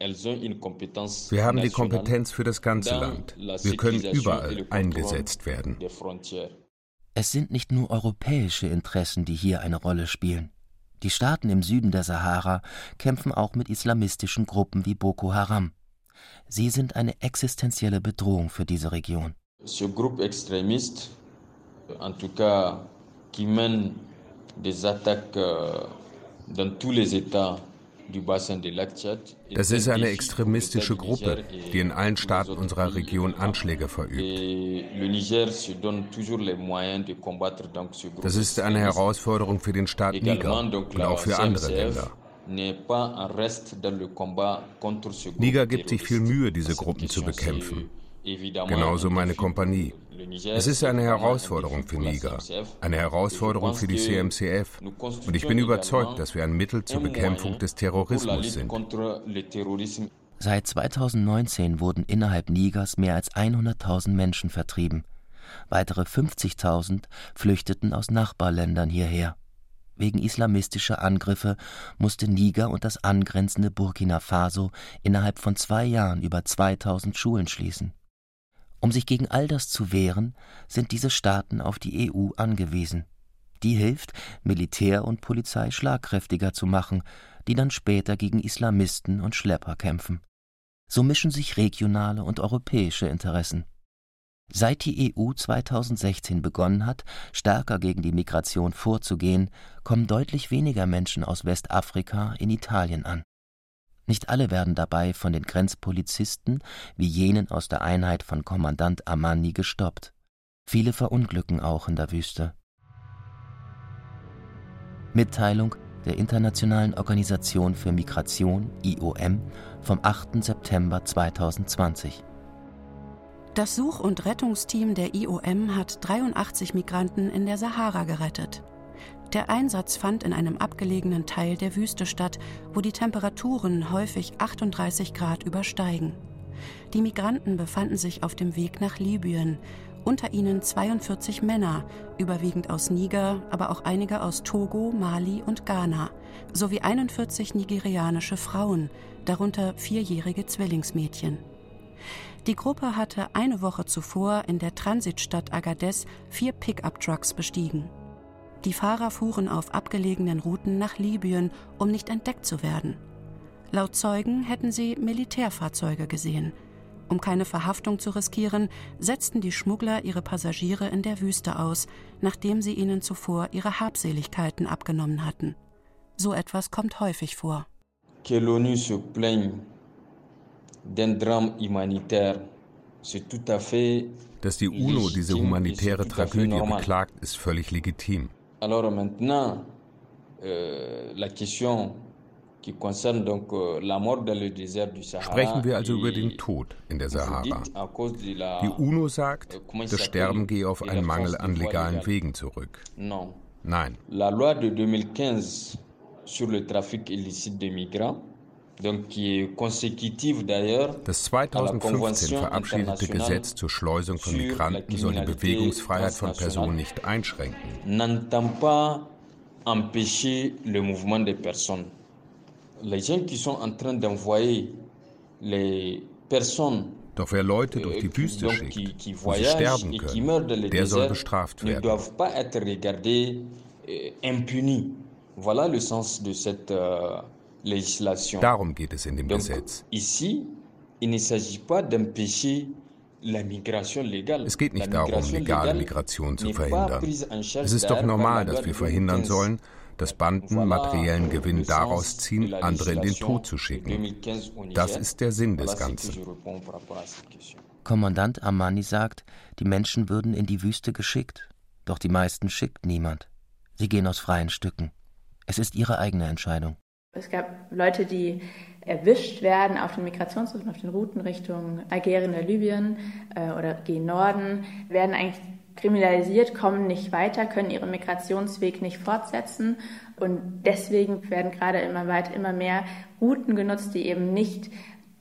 Wir haben die Kompetenz für das ganze Land. Wir können überall eingesetzt werden. Es sind nicht nur europäische Interessen, die hier eine Rolle spielen. Die Staaten im Süden der Sahara kämpfen auch mit islamistischen Gruppen wie Boko Haram. Sie sind eine existenzielle Bedrohung für diese Region. Ce groupe extrémiste, en tout cas, qui mène des attaques dans tous les États das ist eine extremistische Gruppe, die in allen Staaten unserer Region Anschläge verübt. Das ist eine Herausforderung für den Staat Niger und auch für andere Länder. Niger gibt sich viel Mühe, diese Gruppen zu bekämpfen. Genauso meine Kompanie. Es ist eine Herausforderung für Niger, eine Herausforderung für die CMCF. Und ich bin überzeugt, dass wir ein Mittel zur Bekämpfung des Terrorismus sind. Seit 2019 wurden innerhalb Nigers mehr als 100.000 Menschen vertrieben. Weitere 50.000 flüchteten aus Nachbarländern hierher. Wegen islamistischer Angriffe musste Niger und das angrenzende Burkina Faso innerhalb von zwei Jahren über 2000 Schulen schließen. Um sich gegen all das zu wehren, sind diese Staaten auf die EU angewiesen. Die hilft, Militär und Polizei schlagkräftiger zu machen, die dann später gegen Islamisten und Schlepper kämpfen. So mischen sich regionale und europäische Interessen. Seit die EU 2016 begonnen hat, stärker gegen die Migration vorzugehen, kommen deutlich weniger Menschen aus Westafrika in Italien an. Nicht alle werden dabei von den Grenzpolizisten wie jenen aus der Einheit von Kommandant Amani gestoppt. Viele verunglücken auch in der Wüste. Mitteilung der Internationalen Organisation für Migration IOM vom 8. September 2020. Das Such- und Rettungsteam der IOM hat 83 Migranten in der Sahara gerettet. Der Einsatz fand in einem abgelegenen Teil der Wüste statt, wo die Temperaturen häufig 38 Grad übersteigen. Die Migranten befanden sich auf dem Weg nach Libyen, unter ihnen 42 Männer, überwiegend aus Niger, aber auch einige aus Togo, Mali und Ghana, sowie 41 nigerianische Frauen, darunter vierjährige Zwillingsmädchen. Die Gruppe hatte eine Woche zuvor in der Transitstadt Agadez vier Pickup-Trucks bestiegen. Die Fahrer fuhren auf abgelegenen Routen nach Libyen, um nicht entdeckt zu werden. Laut Zeugen hätten sie Militärfahrzeuge gesehen. Um keine Verhaftung zu riskieren, setzten die Schmuggler ihre Passagiere in der Wüste aus, nachdem sie ihnen zuvor ihre Habseligkeiten abgenommen hatten. So etwas kommt häufig vor. Que l'ONU se plaigne d'un drame humanitaire, c'est tout à fait dass die UNO diese humanitäre Tragödie beklagt, ist völlig legitim. Alors maintenant, euh, la question euh. Sprechen wir also über den Tod in der Sahara. Die UNO sagt, euh, das Sterben gehe auf einen Mangel an legalen Wegen zurück. Nein. La loi de 2015 sur le trafic illicite de migrants das 2015 verabschiedete Gesetz zur Schleusung von Migranten soll die Bewegungsfreiheit von Personen nicht einschränken. Doch wer Leute durch die Wüste schickt, wo sie sterben können, der soll bestraft werden. Voilà le sens de cette euh. Darum geht es in dem Gesetz. Ne es geht nicht darum, legale Migration zu verhindern. Es ist doch normal, dass wir verhindern sollen, dass Banden materiellen Gewinn daraus ziehen, andere in den Tod zu schicken. Das ist der Sinn des Ganzen. Kommandant Amani sagt, die Menschen würden in die Wüste geschickt, doch die meisten schickt niemand. Sie gehen aus freien Stücken. Es ist ihre eigene Entscheidung. Es gab Leute, die erwischt werden auf den Migrationsrouten, auf den Routen Richtung Algerien oder Libyen äh, oder gehen Norden, werden eigentlich kriminalisiert, kommen nicht weiter, können ihren Migrationsweg nicht fortsetzen. Und deswegen werden gerade immer weiter, immer mehr Routen genutzt, die eben nicht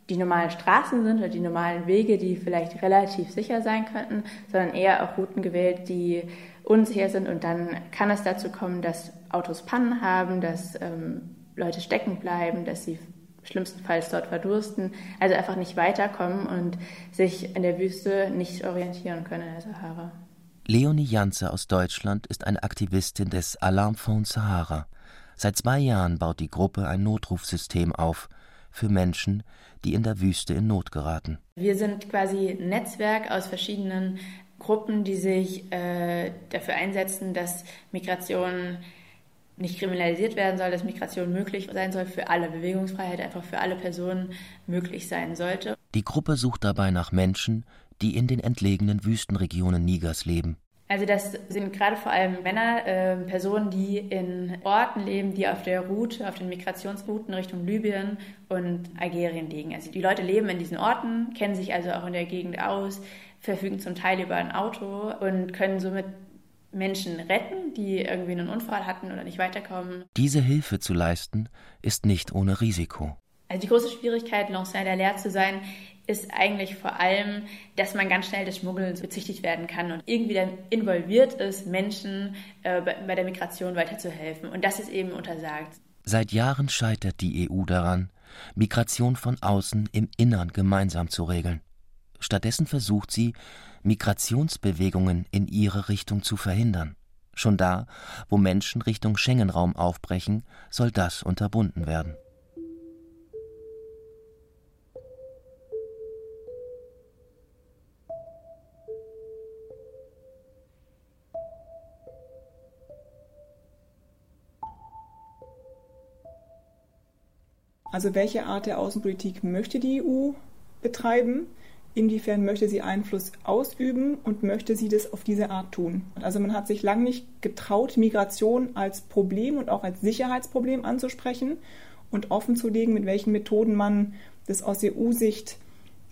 die normalen Straßen sind oder die normalen Wege, die vielleicht relativ sicher sein könnten, sondern eher auch Routen gewählt, die unsicher sind. Und dann kann es dazu kommen, dass Autos Pannen haben, dass ähm, Leute stecken bleiben, dass sie schlimmstenfalls dort verdursten, also einfach nicht weiterkommen und sich in der Wüste nicht orientieren können in der Sahara. Leonie Janze aus Deutschland ist eine Aktivistin des Alarmfonds Sahara. Seit zwei Jahren baut die Gruppe ein Notrufsystem auf für Menschen, die in der Wüste in Not geraten. Wir sind quasi ein Netzwerk aus verschiedenen Gruppen, die sich äh, dafür einsetzen, dass Migration nicht kriminalisiert werden soll, dass Migration möglich sein soll für alle, Bewegungsfreiheit einfach für alle Personen möglich sein sollte. Die Gruppe sucht dabei nach Menschen, die in den entlegenen Wüstenregionen Nigers leben. Also das sind gerade vor allem Männer, äh, Personen, die in Orten leben, die auf der Route, auf den Migrationsrouten Richtung Libyen und Algerien liegen. Also die Leute leben in diesen Orten, kennen sich also auch in der Gegend aus, verfügen zum Teil über ein Auto und können somit Menschen retten, die irgendwie einen Unfall hatten oder nicht weiterkommen. Diese Hilfe zu leisten, ist nicht ohne Risiko. Also die große Schwierigkeit, Lanceur der zu sein, ist eigentlich vor allem, dass man ganz schnell des Schmuggelns bezichtigt werden kann und irgendwie dann involviert ist, Menschen äh, bei der Migration weiterzuhelfen. Und das ist eben untersagt. Seit Jahren scheitert die EU daran, Migration von außen im Innern gemeinsam zu regeln. Stattdessen versucht sie, Migrationsbewegungen in ihre Richtung zu verhindern. Schon da, wo Menschen Richtung Schengen-Raum aufbrechen, soll das unterbunden werden. Also welche Art der Außenpolitik möchte die EU betreiben? Inwiefern möchte sie Einfluss ausüben und möchte sie das auf diese Art tun? Also man hat sich lange nicht getraut, Migration als Problem und auch als Sicherheitsproblem anzusprechen und offenzulegen, mit welchen Methoden man das aus EU-Sicht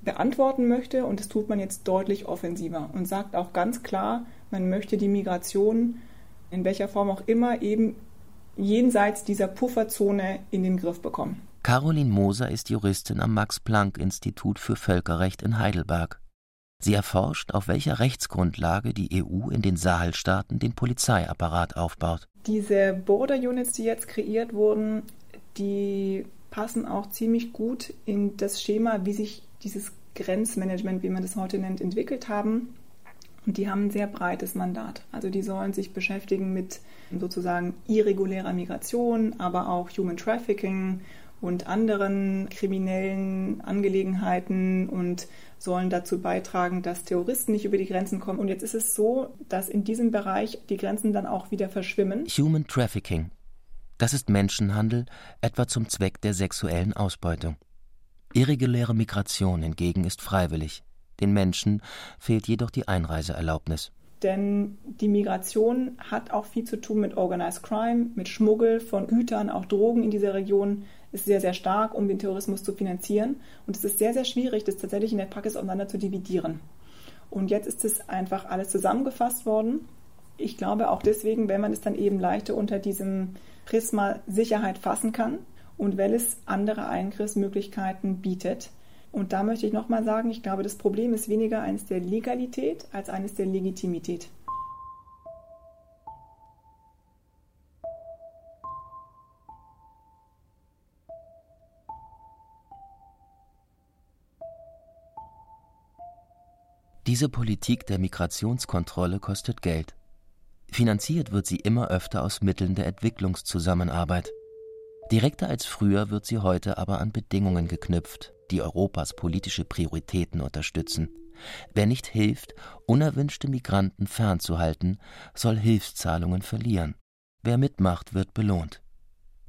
beantworten möchte. Und das tut man jetzt deutlich offensiver und sagt auch ganz klar, man möchte die Migration in welcher Form auch immer eben jenseits dieser Pufferzone in den Griff bekommen. Caroline Moser ist Juristin am Max-Planck-Institut für Völkerrecht in Heidelberg. Sie erforscht, auf welcher Rechtsgrundlage die EU in den Sahelstaaten den Polizeiapparat aufbaut. Diese Border Units, die jetzt kreiert wurden, die passen auch ziemlich gut in das Schema, wie sich dieses Grenzmanagement, wie man das heute nennt, entwickelt haben. Und die haben ein sehr breites Mandat. Also die sollen sich beschäftigen mit sozusagen irregulärer Migration, aber auch Human Trafficking und anderen kriminellen Angelegenheiten und sollen dazu beitragen, dass Terroristen nicht über die Grenzen kommen. Und jetzt ist es so, dass in diesem Bereich die Grenzen dann auch wieder verschwimmen. Human Trafficking. Das ist Menschenhandel, etwa zum Zweck der sexuellen Ausbeutung. Irreguläre Migration hingegen ist freiwillig. Den Menschen fehlt jedoch die Einreiseerlaubnis. Denn die Migration hat auch viel zu tun mit Organized Crime, mit Schmuggel von Gütern, auch Drogen in dieser Region ist sehr, sehr stark, um den Terrorismus zu finanzieren. Und es ist sehr, sehr schwierig, das tatsächlich in der Praxis auseinander zu dividieren. Und jetzt ist es einfach alles zusammengefasst worden. Ich glaube auch deswegen, wenn man es dann eben leichter unter diesem Prisma Sicherheit fassen kann und weil es andere Eingriffsmöglichkeiten bietet. Und da möchte ich nochmal sagen, ich glaube, das Problem ist weniger eines der Legalität als eines der Legitimität. Diese Politik der Migrationskontrolle kostet Geld. Finanziert wird sie immer öfter aus Mitteln der Entwicklungszusammenarbeit. Direkter als früher wird sie heute aber an Bedingungen geknüpft, die Europas politische Prioritäten unterstützen. Wer nicht hilft, unerwünschte Migranten fernzuhalten, soll Hilfszahlungen verlieren. Wer mitmacht, wird belohnt.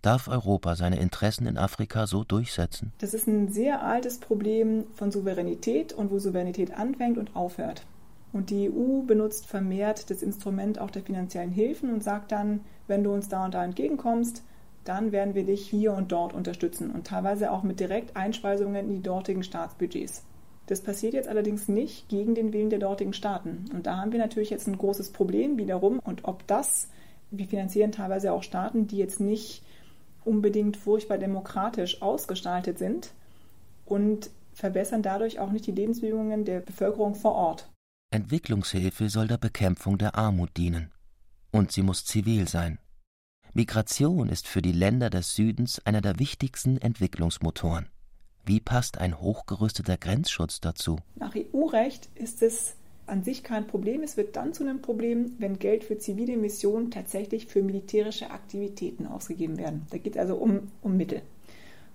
Darf Europa seine Interessen in Afrika so durchsetzen? Das ist ein sehr altes Problem von Souveränität und wo Souveränität anfängt und aufhört. Und die EU benutzt vermehrt das Instrument auch der finanziellen Hilfen und sagt dann, wenn du uns da und da entgegenkommst, dann werden wir dich hier und dort unterstützen und teilweise auch mit Direkteinspeisungen in die dortigen Staatsbudgets. Das passiert jetzt allerdings nicht gegen den Willen der dortigen Staaten. Und da haben wir natürlich jetzt ein großes Problem wiederum. Und ob das, wir finanzieren teilweise auch Staaten, die jetzt nicht unbedingt furchtbar demokratisch ausgestaltet sind und verbessern dadurch auch nicht die Lebensbedingungen der Bevölkerung vor Ort. Entwicklungshilfe soll der Bekämpfung der Armut dienen. Und sie muss zivil sein. Migration ist für die Länder des Südens einer der wichtigsten Entwicklungsmotoren. Wie passt ein hochgerüsteter Grenzschutz dazu? Nach EU-Recht ist es an sich kein Problem. Es wird dann zu einem Problem, wenn Geld für zivile Missionen tatsächlich für militärische Aktivitäten ausgegeben werden. Da geht es also um, um Mittel.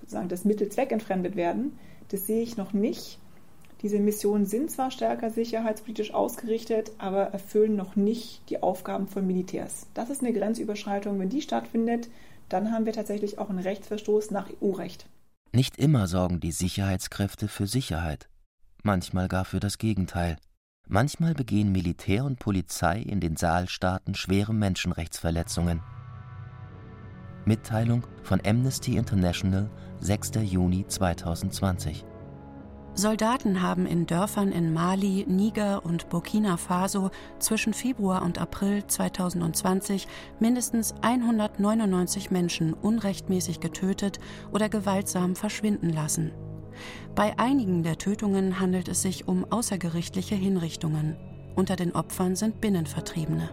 Sozusagen das Mittel zweckentfremdet werden, das sehe ich noch nicht. Diese Missionen sind zwar stärker sicherheitspolitisch ausgerichtet, aber erfüllen noch nicht die Aufgaben von Militärs. Das ist eine Grenzüberschreitung. Wenn die stattfindet, dann haben wir tatsächlich auch einen Rechtsverstoß nach EU-Recht. Nicht immer sorgen die Sicherheitskräfte für Sicherheit, manchmal gar für das Gegenteil. Manchmal begehen Militär und Polizei in den Saalstaaten schwere Menschenrechtsverletzungen. Mitteilung von Amnesty International, 6. Juni 2020. Soldaten haben in Dörfern in Mali, Niger und Burkina Faso zwischen Februar und April 2020 mindestens 199 Menschen unrechtmäßig getötet oder gewaltsam verschwinden lassen. Bei einigen der Tötungen handelt es sich um außergerichtliche Hinrichtungen. Unter den Opfern sind Binnenvertriebene.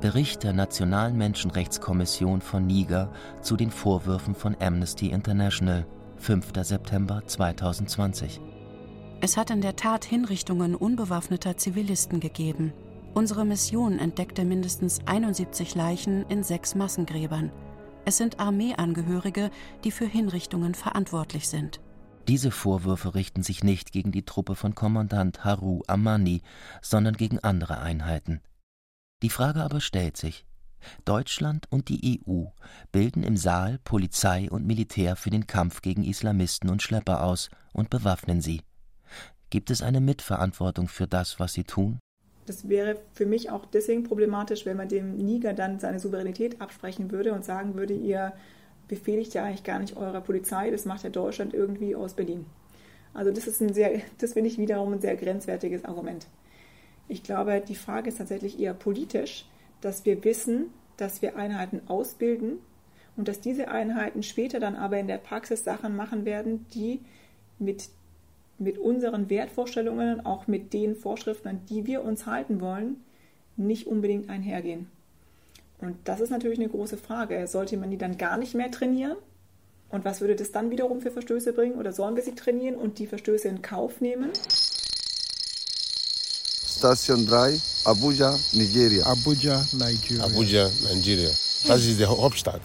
Bericht der Nationalen Menschenrechtskommission von Niger zu den Vorwürfen von Amnesty International, 5. September 2020. Es hat in der Tat Hinrichtungen unbewaffneter Zivilisten gegeben. Unsere Mission entdeckte mindestens 71 Leichen in sechs Massengräbern. Es sind Armeeangehörige, die für Hinrichtungen verantwortlich sind. Diese Vorwürfe richten sich nicht gegen die Truppe von Kommandant Haru Amani, sondern gegen andere Einheiten. Die Frage aber stellt sich, Deutschland und die EU bilden im Saal Polizei und Militär für den Kampf gegen Islamisten und Schlepper aus und bewaffnen sie. Gibt es eine Mitverantwortung für das, was sie tun? Das wäre für mich auch deswegen problematisch, wenn man dem Niger dann seine Souveränität absprechen würde und sagen würde, ihr befehligt ja eigentlich gar nicht eurer Polizei, das macht ja Deutschland irgendwie aus Berlin. Also das ist ein sehr, das finde ich wiederum ein sehr grenzwertiges Argument. Ich glaube, die Frage ist tatsächlich eher politisch, dass wir wissen, dass wir Einheiten ausbilden und dass diese Einheiten später dann aber in der Praxis Sachen machen werden, die mit, mit unseren Wertvorstellungen auch mit den Vorschriften, an die wir uns halten wollen, nicht unbedingt einhergehen. Und das ist natürlich eine große Frage. Sollte man die dann gar nicht mehr trainieren? Und was würde das dann wiederum für Verstöße bringen? Oder sollen wir sie trainieren und die Verstöße in Kauf nehmen? Station 3, Abuja, Nigeria. Abuja, Nigeria. Abuja, Nigeria. Das ist die Hauptstadt.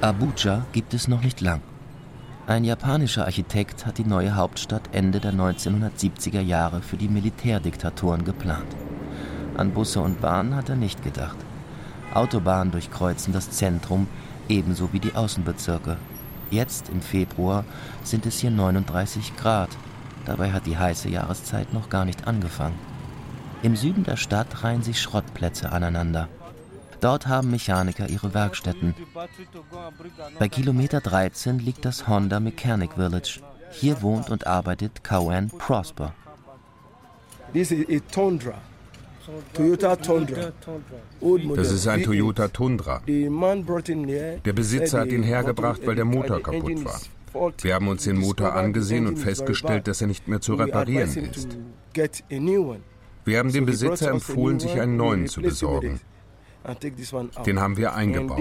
Abuja gibt es noch nicht lang. Ein japanischer Architekt hat die neue Hauptstadt Ende der 1970er Jahre für die Militärdiktatoren geplant. An Busse und Bahnen hat er nicht gedacht. Autobahnen durchkreuzen das Zentrum ebenso wie die Außenbezirke. Jetzt im Februar sind es hier 39 Grad. Dabei hat die heiße Jahreszeit noch gar nicht angefangen. Im Süden der Stadt reihen sich Schrottplätze aneinander. Dort haben Mechaniker ihre Werkstätten. Bei Kilometer 13 liegt das Honda Mechanic Village. Hier wohnt und arbeitet Cowan Prosper. Das ist ein Toyota Tundra. Der Besitzer hat ihn hergebracht, weil der Motor kaputt war. Wir haben uns den Motor angesehen und festgestellt, dass er nicht mehr zu reparieren ist. Wir haben dem Besitzer empfohlen, sich einen neuen zu besorgen. Den haben wir eingebaut.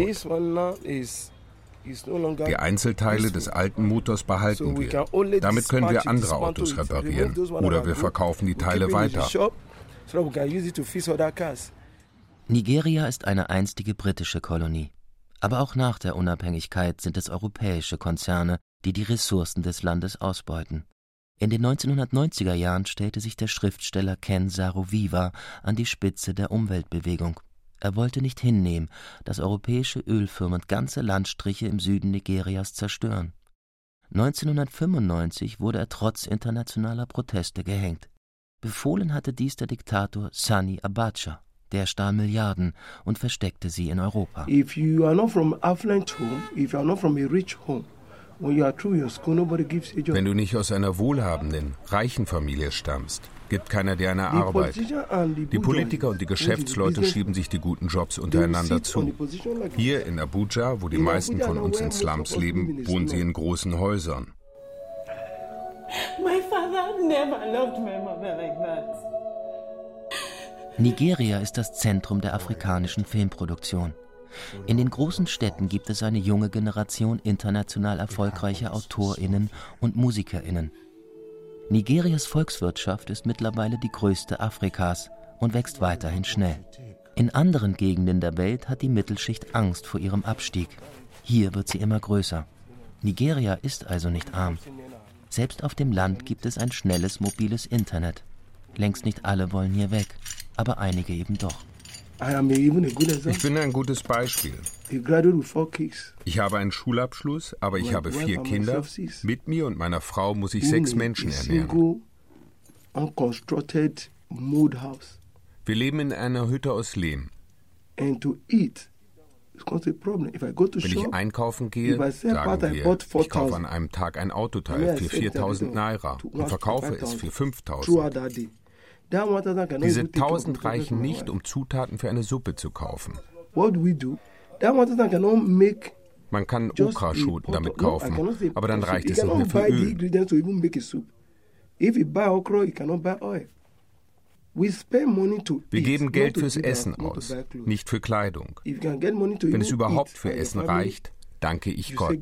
Die Einzelteile des alten Motors behalten wir. Damit können wir andere Autos reparieren oder wir verkaufen die Teile weiter. Nigeria ist eine einstige britische Kolonie. Aber auch nach der Unabhängigkeit sind es europäische Konzerne, die die Ressourcen des Landes ausbeuten. In den 1990er Jahren stellte sich der Schriftsteller Ken Saro-Wiwa an die Spitze der Umweltbewegung. Er wollte nicht hinnehmen, dass europäische Ölfirmen ganze Landstriche im Süden Nigerias zerstören. 1995 wurde er trotz internationaler Proteste gehängt. Befohlen hatte dies der Diktator Sani Abacha. Der stahl Milliarden und versteckte sie in Europa. If you are not from affluent home, if you are not from a rich home, wenn du nicht aus einer wohlhabenden, reichen Familie stammst, gibt keiner dir eine Arbeit. Die Politiker und die Geschäftsleute schieben sich die guten Jobs untereinander zu. Hier in Abuja, wo die meisten von uns in Slums leben, wohnen sie in großen Häusern. Nigeria ist das Zentrum der afrikanischen Filmproduktion. In den großen Städten gibt es eine junge Generation international erfolgreicher Autorinnen und Musikerinnen. Nigerias Volkswirtschaft ist mittlerweile die größte Afrikas und wächst weiterhin schnell. In anderen Gegenden der Welt hat die Mittelschicht Angst vor ihrem Abstieg. Hier wird sie immer größer. Nigeria ist also nicht arm. Selbst auf dem Land gibt es ein schnelles mobiles Internet. Längst nicht alle wollen hier weg, aber einige eben doch. Ich bin ein gutes Beispiel. Ich habe einen Schulabschluss, aber ich habe vier Kinder. Mit mir und meiner Frau muss ich sechs Menschen ernähren. Wir leben in einer Hütte aus Lehm. Wenn ich einkaufen gehe, sagen wir, ich kaufe an einem Tag ein Autoteil für 4000 Naira und verkaufe es für 5000. Diese 1000 reichen nicht, um Zutaten für eine Suppe zu kaufen. Man kann Okraschoten damit kaufen, aber dann reicht es nicht mehr für Öl. Wir geben Geld fürs Essen aus, nicht für Kleidung. Wenn es überhaupt für Essen reicht, danke ich Gott.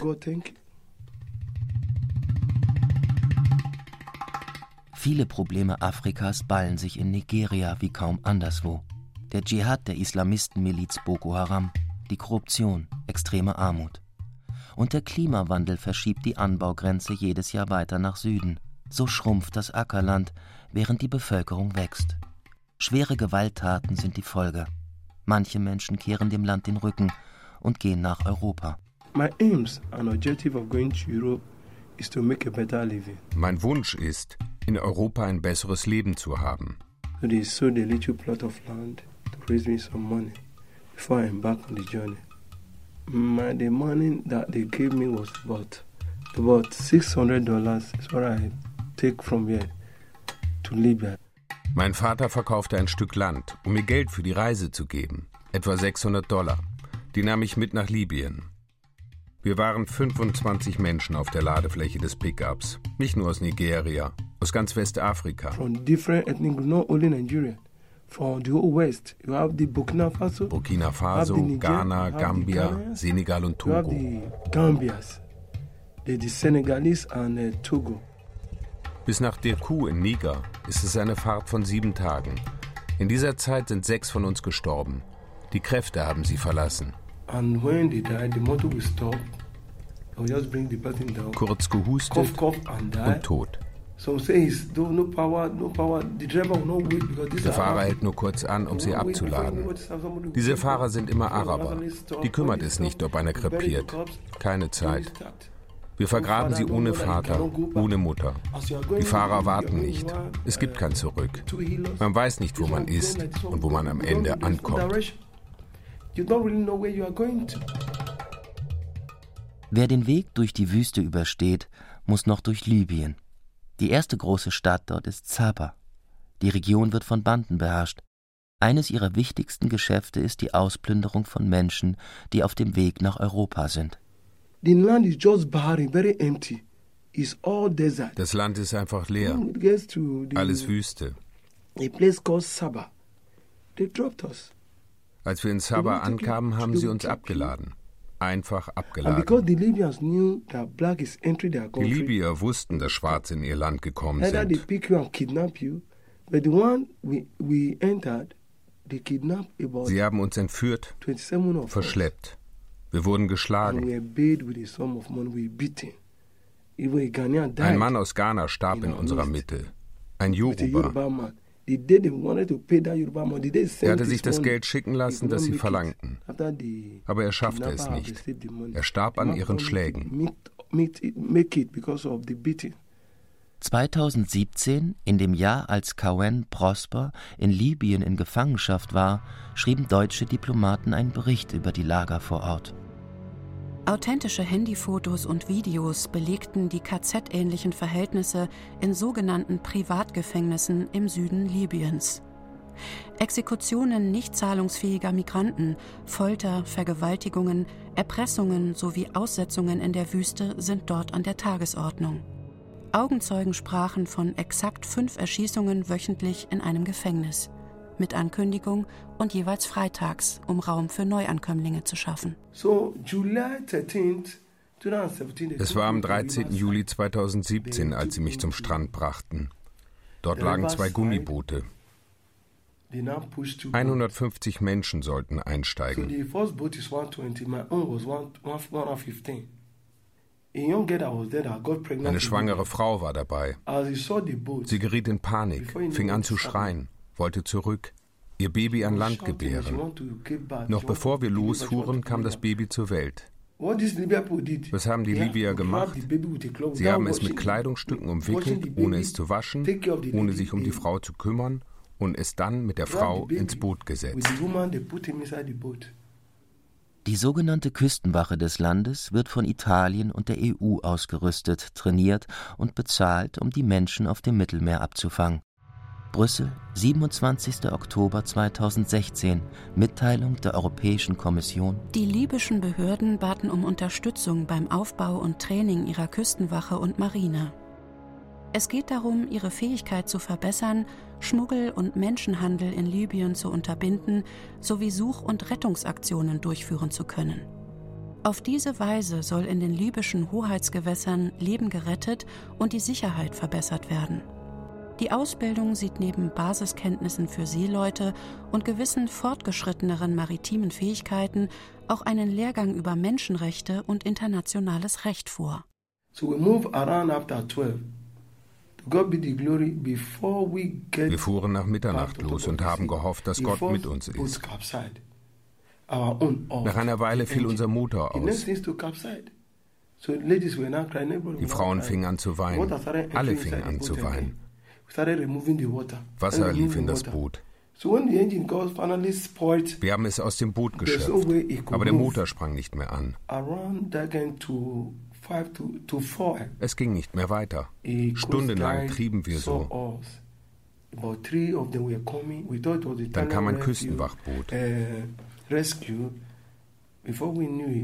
Viele Probleme Afrikas ballen sich in Nigeria wie kaum anderswo. Der Dschihad der Islamistenmiliz Boko Haram, die Korruption, extreme Armut. Und der Klimawandel verschiebt die Anbaugrenze jedes Jahr weiter nach Süden. So schrumpft das Ackerland, während die Bevölkerung wächst. Schwere Gewalttaten sind die Folge. Manche Menschen kehren dem Land den Rücken und gehen nach Europa. My aims and objective of going to Europe is to make a better living. Mein Wunsch ist, in Europa ein besseres Leben zu haben. So they sold a little plot of land to raise me some money before I embark on the journey. My, the money that they gave me was about about $600 is what I take from here to Libya. Mein Vater verkaufte ein Stück Land, um mir Geld für die Reise zu geben, etwa 600 Dollar. Die nahm ich mit nach Libyen. Wir waren 25 Menschen auf der Ladefläche des Pickups, nicht nur aus Nigeria, aus ganz Westafrika. From different ethnic groups, not only Nigeria. From the whole West, you have the Burkina Faso, Ghana, Gambia, Senegal und Togo. Uh, Togo. Bis nach Dirkou in Niger ist es eine Fahrt von sieben Tagen. In dieser Zeit sind sechs von uns gestorben. Die Kräfte haben sie verlassen. And when they the. Der Fahrer hält nur kurz an, um sie abzuladen. Diese Fahrer sind immer Araber. Die kümmert es nicht, ob einer krepiert. Keine Zeit. Wir vergraben sie ohne Vater, ohne Mutter. Die Fahrer warten nicht. Es gibt kein Zurück. Man weiß nicht, wo man ist und wo man am Ende ankommt. Wer den Weg durch die Wüste übersteht, muss noch durch Libyen. Die erste große Stadt dort ist Zaba. Die Region wird von Banden beherrscht. Eines ihrer wichtigsten Geschäfte ist die Ausplünderung von Menschen, die auf dem Weg nach Europa sind. Das Land ist einfach leer. Alles Wüste. A place called Saba. They dropped us. Als wir in Sabah ankamen, haben sie uns abgeladen. Einfach abgeladen. Die Libyer wussten, dass Schwarze in ihr Land gekommen sind. Sie haben uns entführt, verschleppt. Wir wurden geschlagen. Ein Mann aus Ghana starb in unserer Mitte. Ein Yoruba. Er hatte sich das Geld schicken lassen, das sie verlangten. Aber er schaffte es nicht. Er starb an ihren Schlägen. 2017, in dem Jahr, als Cowen Prosper in Libyen in Gefangenschaft war, schrieben deutsche Diplomaten einen Bericht über die Lager vor Ort. Authentische Handyfotos und Videos belegten die KZ-ähnlichen Verhältnisse in sogenannten Privatgefängnissen im Süden Libyens. Exekutionen nicht zahlungsfähiger Migranten, Folter, Vergewaltigungen, Erpressungen sowie Aussetzungen in der Wüste sind dort an der Tagesordnung. Augenzeugen sprachen von exakt fünf Erschießungen wöchentlich in einem Gefängnis mit Ankündigung und jeweils freitags, um Raum für Neuankömmlinge zu schaffen. Es war am 13. Juli 2017, als sie mich zum Strand brachten. Dort lagen zwei Gummiboote. 150 Menschen sollten einsteigen. Eine schwangere Frau war dabei. Sie geriet in Panik, fing an zu schreien wollte zurück, ihr Baby an Land gebären. Noch bevor wir losfuhren, kam das Baby zur Welt. Was haben die Libyer gemacht? Sie haben es mit Kleidungsstücken umwickelt, ohne es zu waschen, ohne sich um die Frau zu kümmern und es dann mit der Frau ins Boot gesetzt. Die sogenannte Küstenwache des Landes wird von Italien und der EU ausgerüstet, trainiert und bezahlt, um die Menschen auf dem Mittelmeer abzufangen. Brüssel, 27. Oktober 2016, Mitteilung der Europäischen Kommission. Die libyschen Behörden baten um Unterstützung beim Aufbau und Training ihrer Küstenwache und Marine. Es geht darum, ihre Fähigkeit zu verbessern, Schmuggel und Menschenhandel in Libyen zu unterbinden sowie Such- und Rettungsaktionen durchführen zu können. Auf diese Weise soll in den libyschen Hoheitsgewässern Leben gerettet und die Sicherheit verbessert werden. Die Ausbildung sieht neben Basiskenntnissen für Seeleute und gewissen fortgeschritteneren maritimen Fähigkeiten auch einen Lehrgang über Menschenrechte und internationales Recht vor. Wir fuhren nach Mitternacht los und haben gehofft, dass Gott mit uns ist. Nach einer Weile fiel unser Motor aus. Die Frauen fingen an zu weinen. Alle fingen an zu weinen. Wasser lief in das Boot. Wir haben es aus dem Boot geschöpft, aber der Motor sprang nicht mehr an. Es ging nicht mehr weiter. Stundenlang trieben wir so. Dann kam ein Küstenwachboot.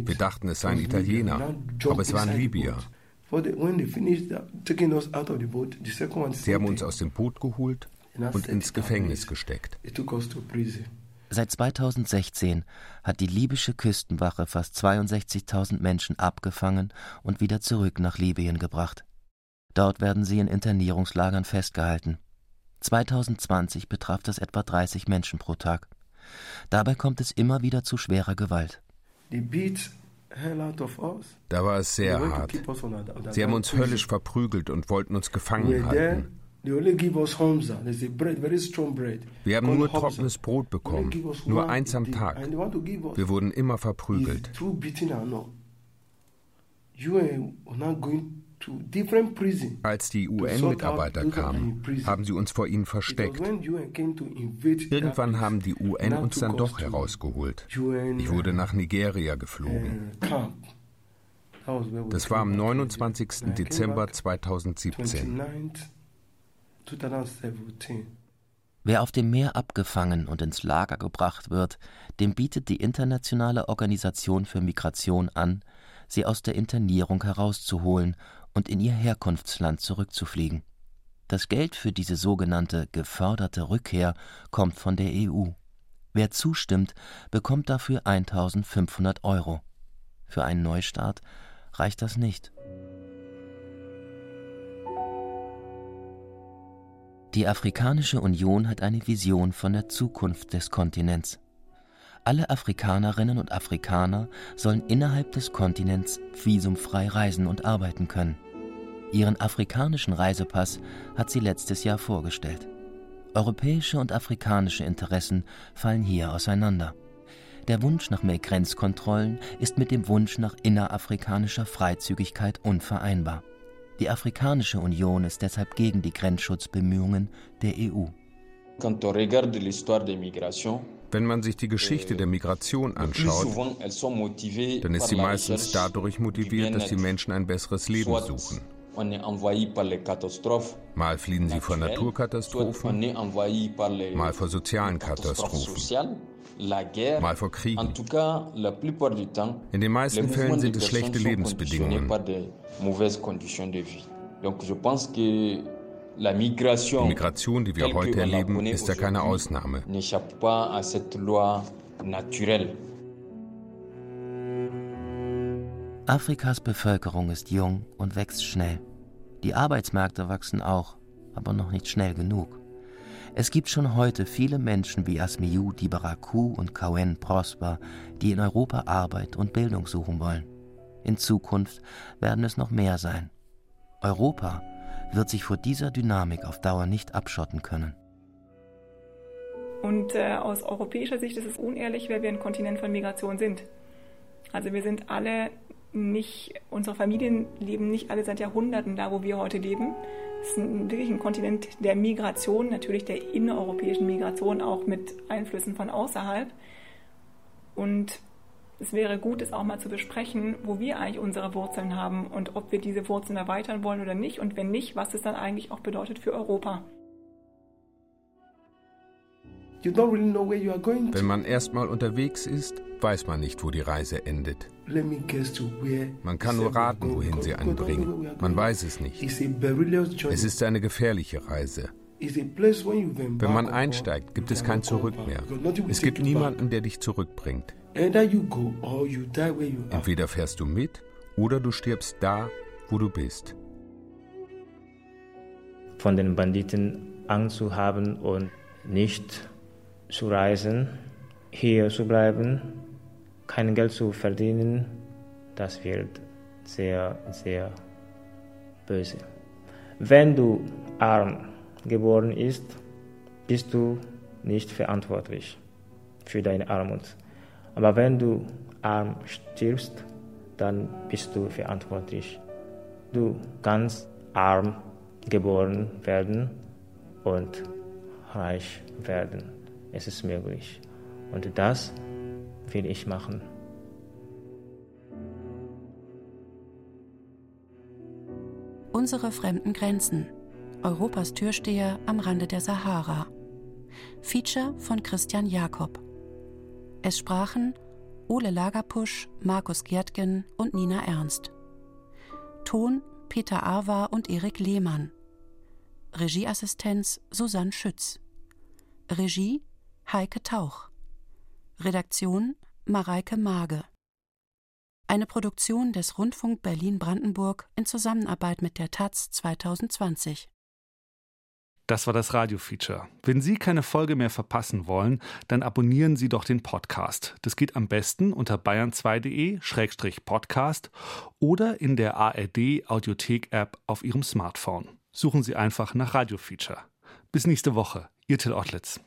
Wir dachten, es seien Italiener, aber es waren Libyer. Sie haben uns aus dem Boot geholt und ins Gefängnis gesteckt. Seit 2016 hat die libysche Küstenwache fast 62.000 Menschen abgefangen und wieder zurück nach Libyen gebracht. Dort werden sie in Internierungslagern festgehalten. 2020 betraf das etwa 30 Menschen pro Tag. Dabei kommt es immer wieder zu schwerer Gewalt. Die Beats da war es sehr hart. Sie haben uns höllisch verprügelt und wollten uns gefangen halten. Wir haben nur trockenes Brot bekommen, nur eins am Tag. Wir wurden immer verprügelt. Als die UN-Mitarbeiter kamen, haben sie uns vor ihnen versteckt. Irgendwann haben die UN uns dann doch herausgeholt. Ich wurde nach Nigeria geflogen. Das war am 29. Dezember 2017. Wer auf dem Meer abgefangen und ins Lager gebracht wird, dem bietet die Internationale Organisation für Migration an, sie aus der Internierung herauszuholen und in ihr Herkunftsland zurückzufliegen. Das Geld für diese sogenannte geförderte Rückkehr kommt von der EU. Wer zustimmt, bekommt dafür 1500 Euro. Für einen Neustart reicht das nicht. Die Afrikanische Union hat eine Vision von der Zukunft des Kontinents. Alle Afrikanerinnen und Afrikaner sollen innerhalb des Kontinents visumfrei reisen und arbeiten können. Ihren afrikanischen Reisepass hat sie letztes Jahr vorgestellt. Europäische und afrikanische Interessen fallen hier auseinander. Der Wunsch nach mehr Grenzkontrollen ist mit dem Wunsch nach innerafrikanischer Freizügigkeit unvereinbar. Die Afrikanische Union ist deshalb gegen die Grenzschutzbemühungen der EU. Wenn man sich die Geschichte der Migration anschaut, dann ist sie meistens dadurch motiviert, dass die Menschen ein besseres Leben suchen. Mal fliehen sie vor Naturkatastrophen, mal vor sozialen Katastrophen, mal vor Kriegen. In den meisten Fällen sind es schlechte Lebensbedingungen. Die Migration, die wir heute erleben, ist ja keine Ausnahme. Afrikas Bevölkerung ist jung und wächst schnell. Die Arbeitsmärkte wachsen auch, aber noch nicht schnell genug. Es gibt schon heute viele Menschen wie Asmiou Dibaraku und Kawen Prosper, die in Europa Arbeit und Bildung suchen wollen. In Zukunft werden es noch mehr sein. Europa wird sich vor dieser Dynamik auf Dauer nicht abschotten können. Und äh, aus europäischer Sicht ist es unehrlich, weil wir ein Kontinent von Migration sind. Also wir sind alle nicht, unsere Familien leben nicht alle seit Jahrhunderten da, wo wir heute leben. Es ist ein, wirklich ein Kontinent der Migration, natürlich der innereuropäischen Migration, auch mit Einflüssen von außerhalb. Und es wäre gut, es auch mal zu besprechen, wo wir eigentlich unsere Wurzeln haben und ob wir diese Wurzeln erweitern wollen oder nicht und wenn nicht, was es dann eigentlich auch bedeutet für Europa. Wenn man erstmal unterwegs ist, weiß man nicht, wo die Reise endet. Man kann nur raten, wohin sie einen bringen. Man weiß es nicht. Es ist eine gefährliche Reise. Wenn man einsteigt, gibt es kein Zurück mehr. Es gibt niemanden, der dich zurückbringt. Entweder fährst du mit oder du stirbst da, wo du bist. Von den Banditen Angst zu haben und nicht zu reisen, hier zu bleiben, kein Geld zu verdienen, das wird sehr, sehr böse. Wenn du arm geboren bist, bist du nicht verantwortlich für deine Armut. Aber wenn du arm stirbst, dann bist du verantwortlich. Du kannst arm geboren werden und reich werden. Es ist möglich. Und das will ich machen. Unsere fremden Grenzen. Europas Türsteher am Rande der Sahara. Feature von Christian Jakob. Es sprachen Ole Lagerpusch, Markus Gerdgen und Nina Ernst. Ton Peter Arwa und Erik Lehmann. Regieassistenz Susanne Schütz. Regie Heike Tauch. Redaktion Mareike Mage. Eine Produktion des Rundfunk Berlin-Brandenburg in Zusammenarbeit mit der Taz 2020. Das war das Radio-Feature. Wenn Sie keine Folge mehr verpassen wollen, dann abonnieren Sie doch den Podcast. Das geht am besten unter bayern2.de-podcast oder in der ARD-Audiothek-App auf Ihrem Smartphone. Suchen Sie einfach nach Radio-Feature. Bis nächste Woche. Ihr Till Ottlitz.